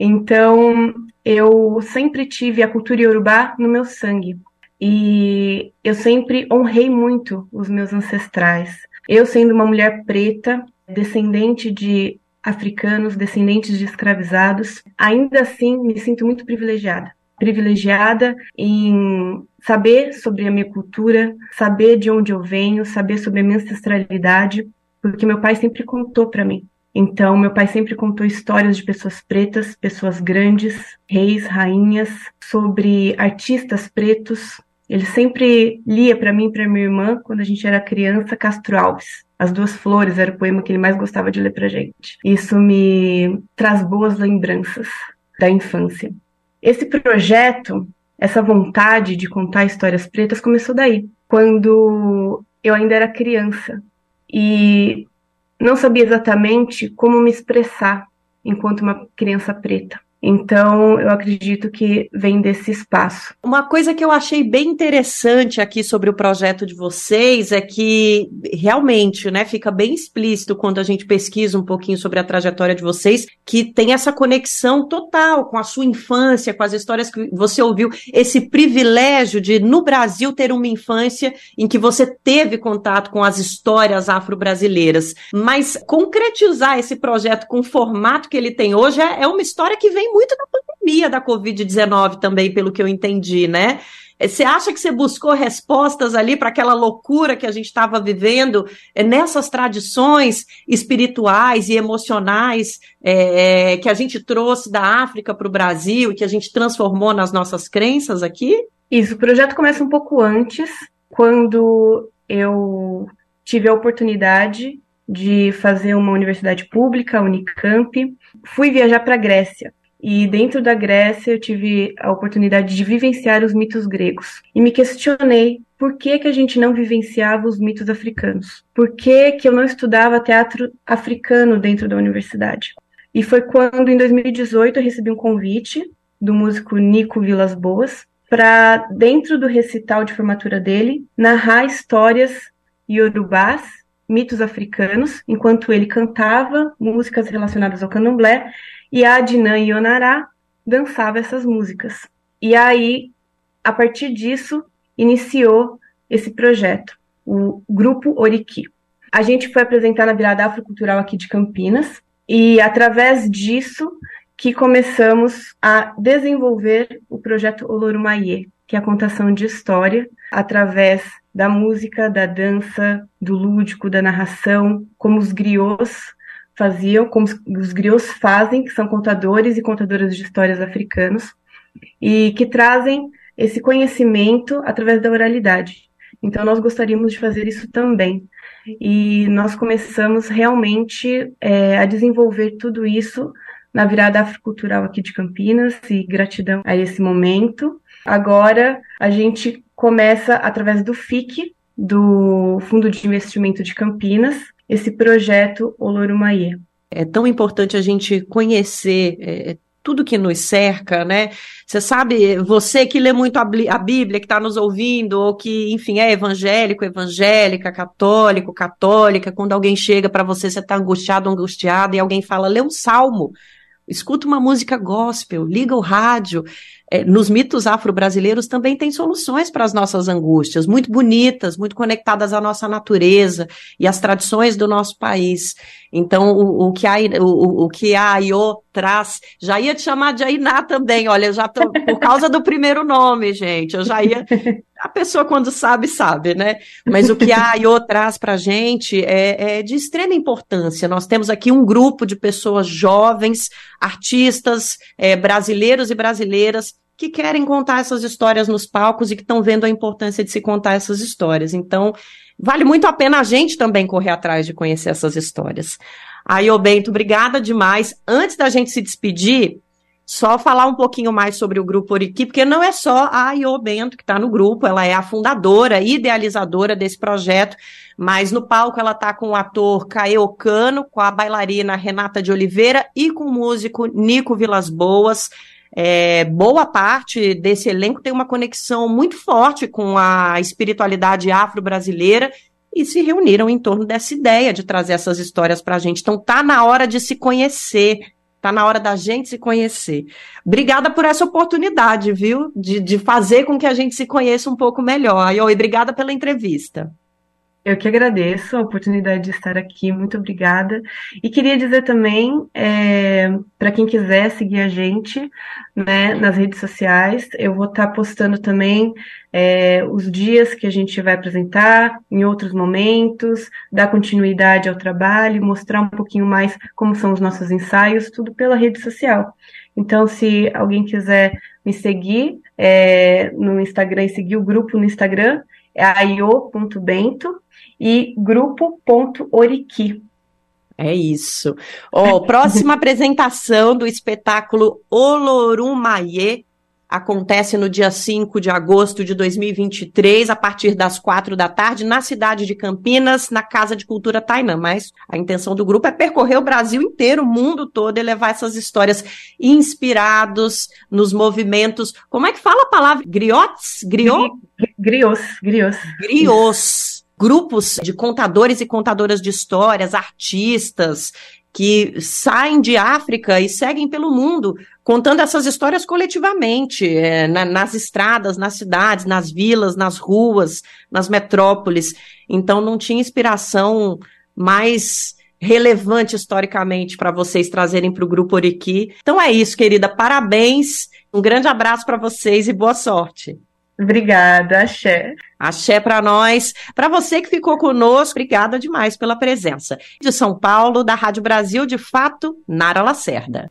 Então, eu sempre tive a cultura iorubá no meu sangue. E eu sempre honrei muito os meus ancestrais. Eu, sendo uma mulher preta, descendente de africanos, descendentes de escravizados, ainda assim me sinto muito privilegiada. Privilegiada em saber sobre a minha cultura, saber de onde eu venho, saber sobre a minha ancestralidade, porque meu pai sempre contou para mim. Então, meu pai sempre contou histórias de pessoas pretas, pessoas grandes, reis, rainhas, sobre artistas pretos. Ele sempre lia para mim e para minha irmã, quando a gente era criança, Castro Alves. As Duas Flores era o poema que ele mais gostava de ler pra gente. Isso me traz boas lembranças da infância. Esse projeto, essa vontade de contar histórias pretas começou daí, quando eu ainda era criança e não sabia exatamente como me expressar enquanto uma criança preta. Então, eu acredito que vem desse espaço. Uma coisa que eu achei bem interessante aqui sobre o projeto de vocês é que realmente, né, fica bem explícito quando a gente pesquisa um pouquinho sobre a trajetória de vocês, que tem essa conexão total com a sua infância, com as histórias que você ouviu, esse privilégio de no Brasil ter uma infância em que você teve contato com as histórias afro-brasileiras. Mas concretizar esse projeto com o formato que ele tem hoje é, é uma história que vem muito da pandemia da Covid-19 também, pelo que eu entendi, né? Eh, você acha que você buscou respostas ali para aquela loucura que a gente estava vivendo é, nessas tradições espirituais e emocionais é, que a gente trouxe da África para o Brasil e que a gente transformou nas nossas crenças aqui? Isso, o projeto começa um pouco antes, quando eu tive a oportunidade de fazer uma universidade pública, a Unicamp. Fui viajar para a Grécia e dentro da Grécia eu tive a oportunidade de vivenciar os mitos gregos. E me questionei por que, que a gente não vivenciava os mitos africanos? Por que, que eu não estudava teatro africano dentro da universidade? E foi quando, em 2018, eu recebi um convite do músico Nico Vilas Boas para, dentro do recital de formatura dele, narrar histórias iorubás, mitos africanos, enquanto ele cantava músicas relacionadas ao candomblé e a Adnan Yonará dançava essas músicas. E aí, a partir disso, iniciou esse projeto, o Grupo Oriki. A gente foi apresentar na virada afrocultural aqui de Campinas, e através disso que começamos a desenvolver o projeto Olorumaie, que é a contação de história através da música, da dança, do lúdico, da narração, como os griots faziam, como os griots fazem, que são contadores e contadoras de histórias africanos, e que trazem esse conhecimento através da oralidade. Então, nós gostaríamos de fazer isso também. E nós começamos realmente é, a desenvolver tudo isso na virada afrocultural aqui de Campinas, e gratidão a esse momento. Agora, a gente começa através do FIC, do Fundo de Investimento de Campinas, esse projeto Olorumaie. É tão importante a gente conhecer é, tudo que nos cerca, né? Você sabe, você que lê muito a, Bíblia, que está nos ouvindo, ou que, enfim, é evangélico, evangélica, católico, católica, quando alguém chega para você, você está angustiado, angustiado, e alguém fala, lê um salmo, escuta uma música gospel, liga o rádio, é, nos mitos afro-brasileiros também tem soluções para as nossas angústias, muito bonitas, muito conectadas à nossa natureza e às tradições do nosso país. Então, o, o que a, o, traz, já ia te chamar de Ainá também, olha, já tô, por causa do primeiro nome, gente, eu já ia, a pessoa quando sabe, sabe, né? Mas o que a Aiô traz para a gente é, é de extrema importância. Nós temos aqui um grupo de pessoas jovens, artistas, é, brasileiros e brasileiras, que querem contar essas histórias nos palcos e que estão vendo a importância de se contar essas histórias. Então, vale muito a pena a gente também correr atrás de conhecer essas histórias. Aí, ô Bento, obrigada demais. Antes da gente se despedir, só falar um pouquinho mais sobre o Grupo Oriki, porque não é só a Iô Bento que está no grupo, ela é a fundadora, idealizadora desse projeto, mas no palco ela está com o ator Caeocano, com a bailarina Renata de Oliveira e com o músico Nico Vilas Boas. É, boa parte desse elenco tem uma conexão muito forte com a espiritualidade afro-brasileira e se reuniram em torno dessa ideia de trazer essas histórias para a gente. Então tá na hora de se conhecer, tá na hora da gente se conhecer. Obrigada por essa oportunidade, viu? De, de fazer com que a gente se conheça um pouco melhor. E obrigada pela entrevista. Eu que agradeço a oportunidade de estar aqui, muito obrigada. E queria dizer também, é, para quem quiser seguir a gente né, nas redes sociais, eu vou estar postando também é, os dias que a gente vai apresentar, em outros momentos, dar continuidade ao trabalho, mostrar um pouquinho mais como são os nossos ensaios, tudo pela rede social. Então, se alguém quiser me seguir é, no Instagram e seguir o grupo no Instagram, é aio.bento e grupo.oriqui. É isso. Oh, próxima apresentação do espetáculo Olorumaie acontece no dia 5 de agosto de 2023, a partir das quatro da tarde, na cidade de Campinas, na Casa de Cultura Tainã. Mas a intenção do grupo é percorrer o Brasil inteiro, o mundo todo, e levar essas histórias inspirados nos movimentos. Como é que fala a palavra? Griots? Griot? Griots, griots. Griots grupos de contadores e contadoras de histórias, artistas, que saem de África e seguem pelo mundo, contando essas histórias coletivamente, é, na, nas estradas, nas cidades, nas vilas, nas ruas, nas metrópoles. Então não tinha inspiração mais relevante historicamente para vocês trazerem para o Grupo Oriqui. Então é isso, querida. Parabéns, um grande abraço para vocês e boa sorte. Obrigada, axé. Axé para nós. Para você que ficou conosco, obrigada demais pela presença. De São Paulo, da Rádio Brasil, de fato, Nara Lacerda.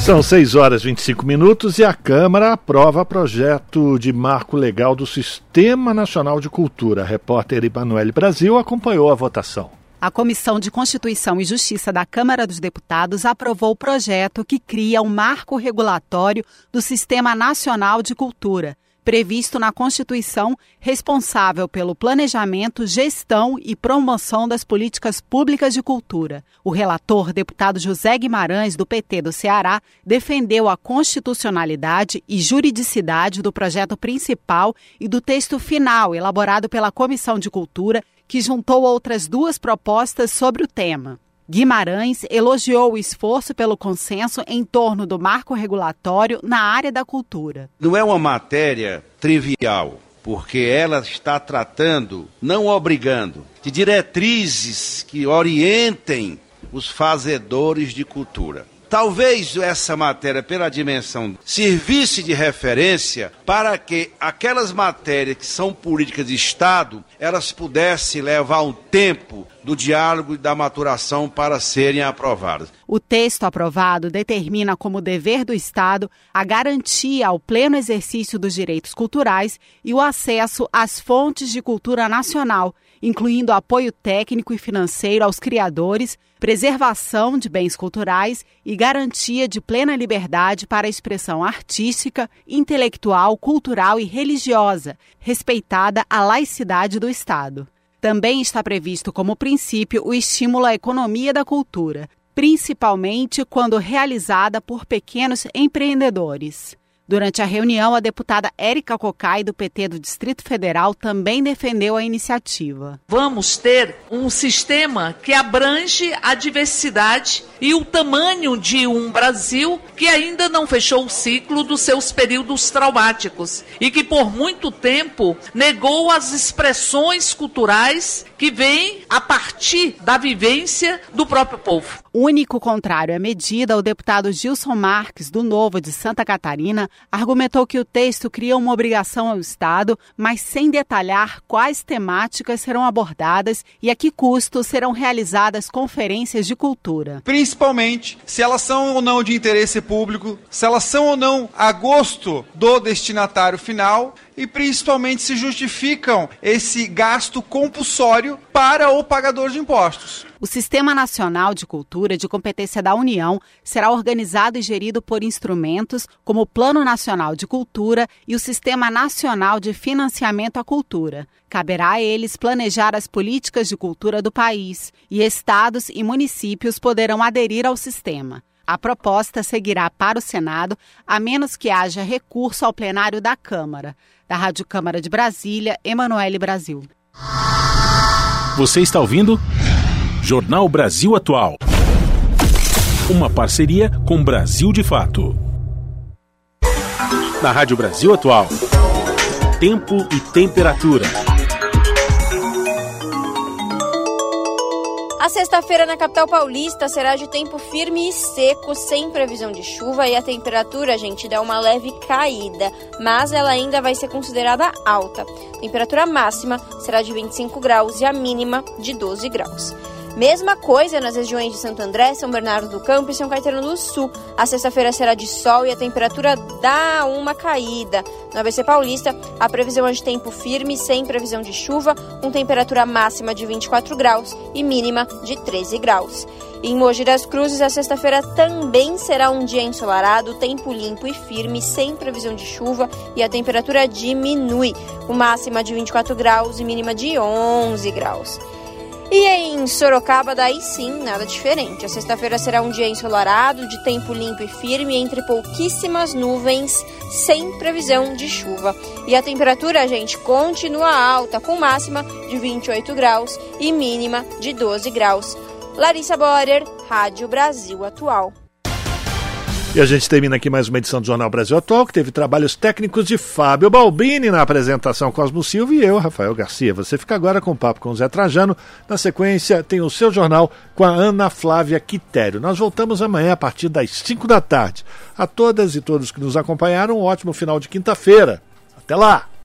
São 6 horas e 25 minutos e a Câmara aprova projeto de marco legal do Sistema Nacional de Cultura. A repórter Emanuele Brasil acompanhou a votação. A Comissão de Constituição e Justiça da Câmara dos Deputados aprovou o projeto que cria um marco regulatório do Sistema Nacional de Cultura previsto na Constituição, responsável pelo planejamento, gestão e promoção das políticas públicas de cultura. O relator, deputado José Guimarães, do PT do Ceará, defendeu a constitucionalidade e juridicidade do projeto principal e do texto final, elaborado pela Comissão de Cultura, que juntou outras duas propostas sobre o tema. Guimarães elogiou o esforço pelo consenso em torno do marco regulatório na área da cultura. Não é uma matéria trivial, porque ela está tratando, não obrigando, de diretrizes que orientem os fazedores de cultura. Talvez essa matéria, pela dimensão, servisse de referência para que aquelas matérias que são políticas de Estado, elas pudessem levar um tempo do diálogo e da maturação para serem aprovadas. O texto aprovado determina como dever do Estado a garantia ao pleno exercício dos direitos culturais e o acesso às fontes de cultura nacional incluindo apoio técnico e financeiro aos criadores, preservação de bens culturais e garantia de plena liberdade para a expressão artística, intelectual, cultural e religiosa, respeitada a laicidade do Estado. Também está previsto como princípio o estímulo à economia da cultura, principalmente quando realizada por pequenos empreendedores. Durante a reunião, a deputada Érica Cocai, do PT do Distrito Federal, também defendeu a iniciativa. Vamos ter um sistema que abrange a diversidade e o tamanho de um Brasil que ainda não fechou o ciclo dos seus períodos traumáticos e que por muito tempo negou as expressões culturais que vêm a partir da vivência do próprio povo. Único contrário à medida, o deputado Gilson Marques, do Novo de Santa Catarina, argumentou que o texto cria uma obrigação ao Estado, mas sem detalhar quais temáticas serão abordadas e a que custo serão realizadas conferências de cultura. Principalmente se elas são ou não de interesse público, se elas são ou não a gosto do destinatário final e principalmente se justificam esse gasto compulsório para o pagador de impostos. O Sistema Nacional de Cultura de competência da União será organizado e gerido por instrumentos como o Plano Nacional de Cultura e o Sistema Nacional de Financiamento à Cultura. Caberá a eles planejar as políticas de cultura do país e estados e municípios poderão aderir ao sistema. A proposta seguirá para o Senado, a menos que haja recurso ao plenário da Câmara. Da Rádio Câmara de Brasília, Emanuele Brasil. Você está ouvindo? Jornal Brasil Atual. Uma parceria com Brasil de Fato. Na Rádio Brasil Atual. Tempo e temperatura. A sexta-feira na capital paulista será de tempo firme e seco, sem previsão de chuva e a temperatura, gente, dá uma leve caída, mas ela ainda vai ser considerada alta. A temperatura máxima será de 25 graus e a mínima de 12 graus. Mesma coisa nas regiões de Santo André, São Bernardo do Campo e São Caetano do Sul. A sexta-feira será de sol e a temperatura dá uma caída. No ABC Paulista, a previsão é de tempo firme, sem previsão de chuva, com temperatura máxima de 24 graus e mínima de 13 graus. Em Mogi das Cruzes, a sexta-feira também será um dia ensolarado, tempo limpo e firme, sem previsão de chuva e a temperatura diminui, com máxima de 24 graus e mínima de 11 graus. E em Sorocaba, daí sim, nada diferente. A sexta-feira será um dia ensolarado, de tempo limpo e firme, entre pouquíssimas nuvens, sem previsão de chuva. E a temperatura, gente, continua alta, com máxima de 28 graus e mínima de 12 graus. Larissa Borer, Rádio Brasil Atual. E a gente termina aqui mais uma edição do Jornal Brasil Atual, que teve trabalhos técnicos de Fábio Balbini na apresentação Cosmo Silva e eu, Rafael Garcia. Você fica agora com o papo com o Zé Trajano. Na sequência, tem o seu jornal com a Ana Flávia Quitério. Nós voltamos amanhã a partir das 5 da tarde. A todas e todos que nos acompanharam, um ótimo final de quinta-feira. Até lá!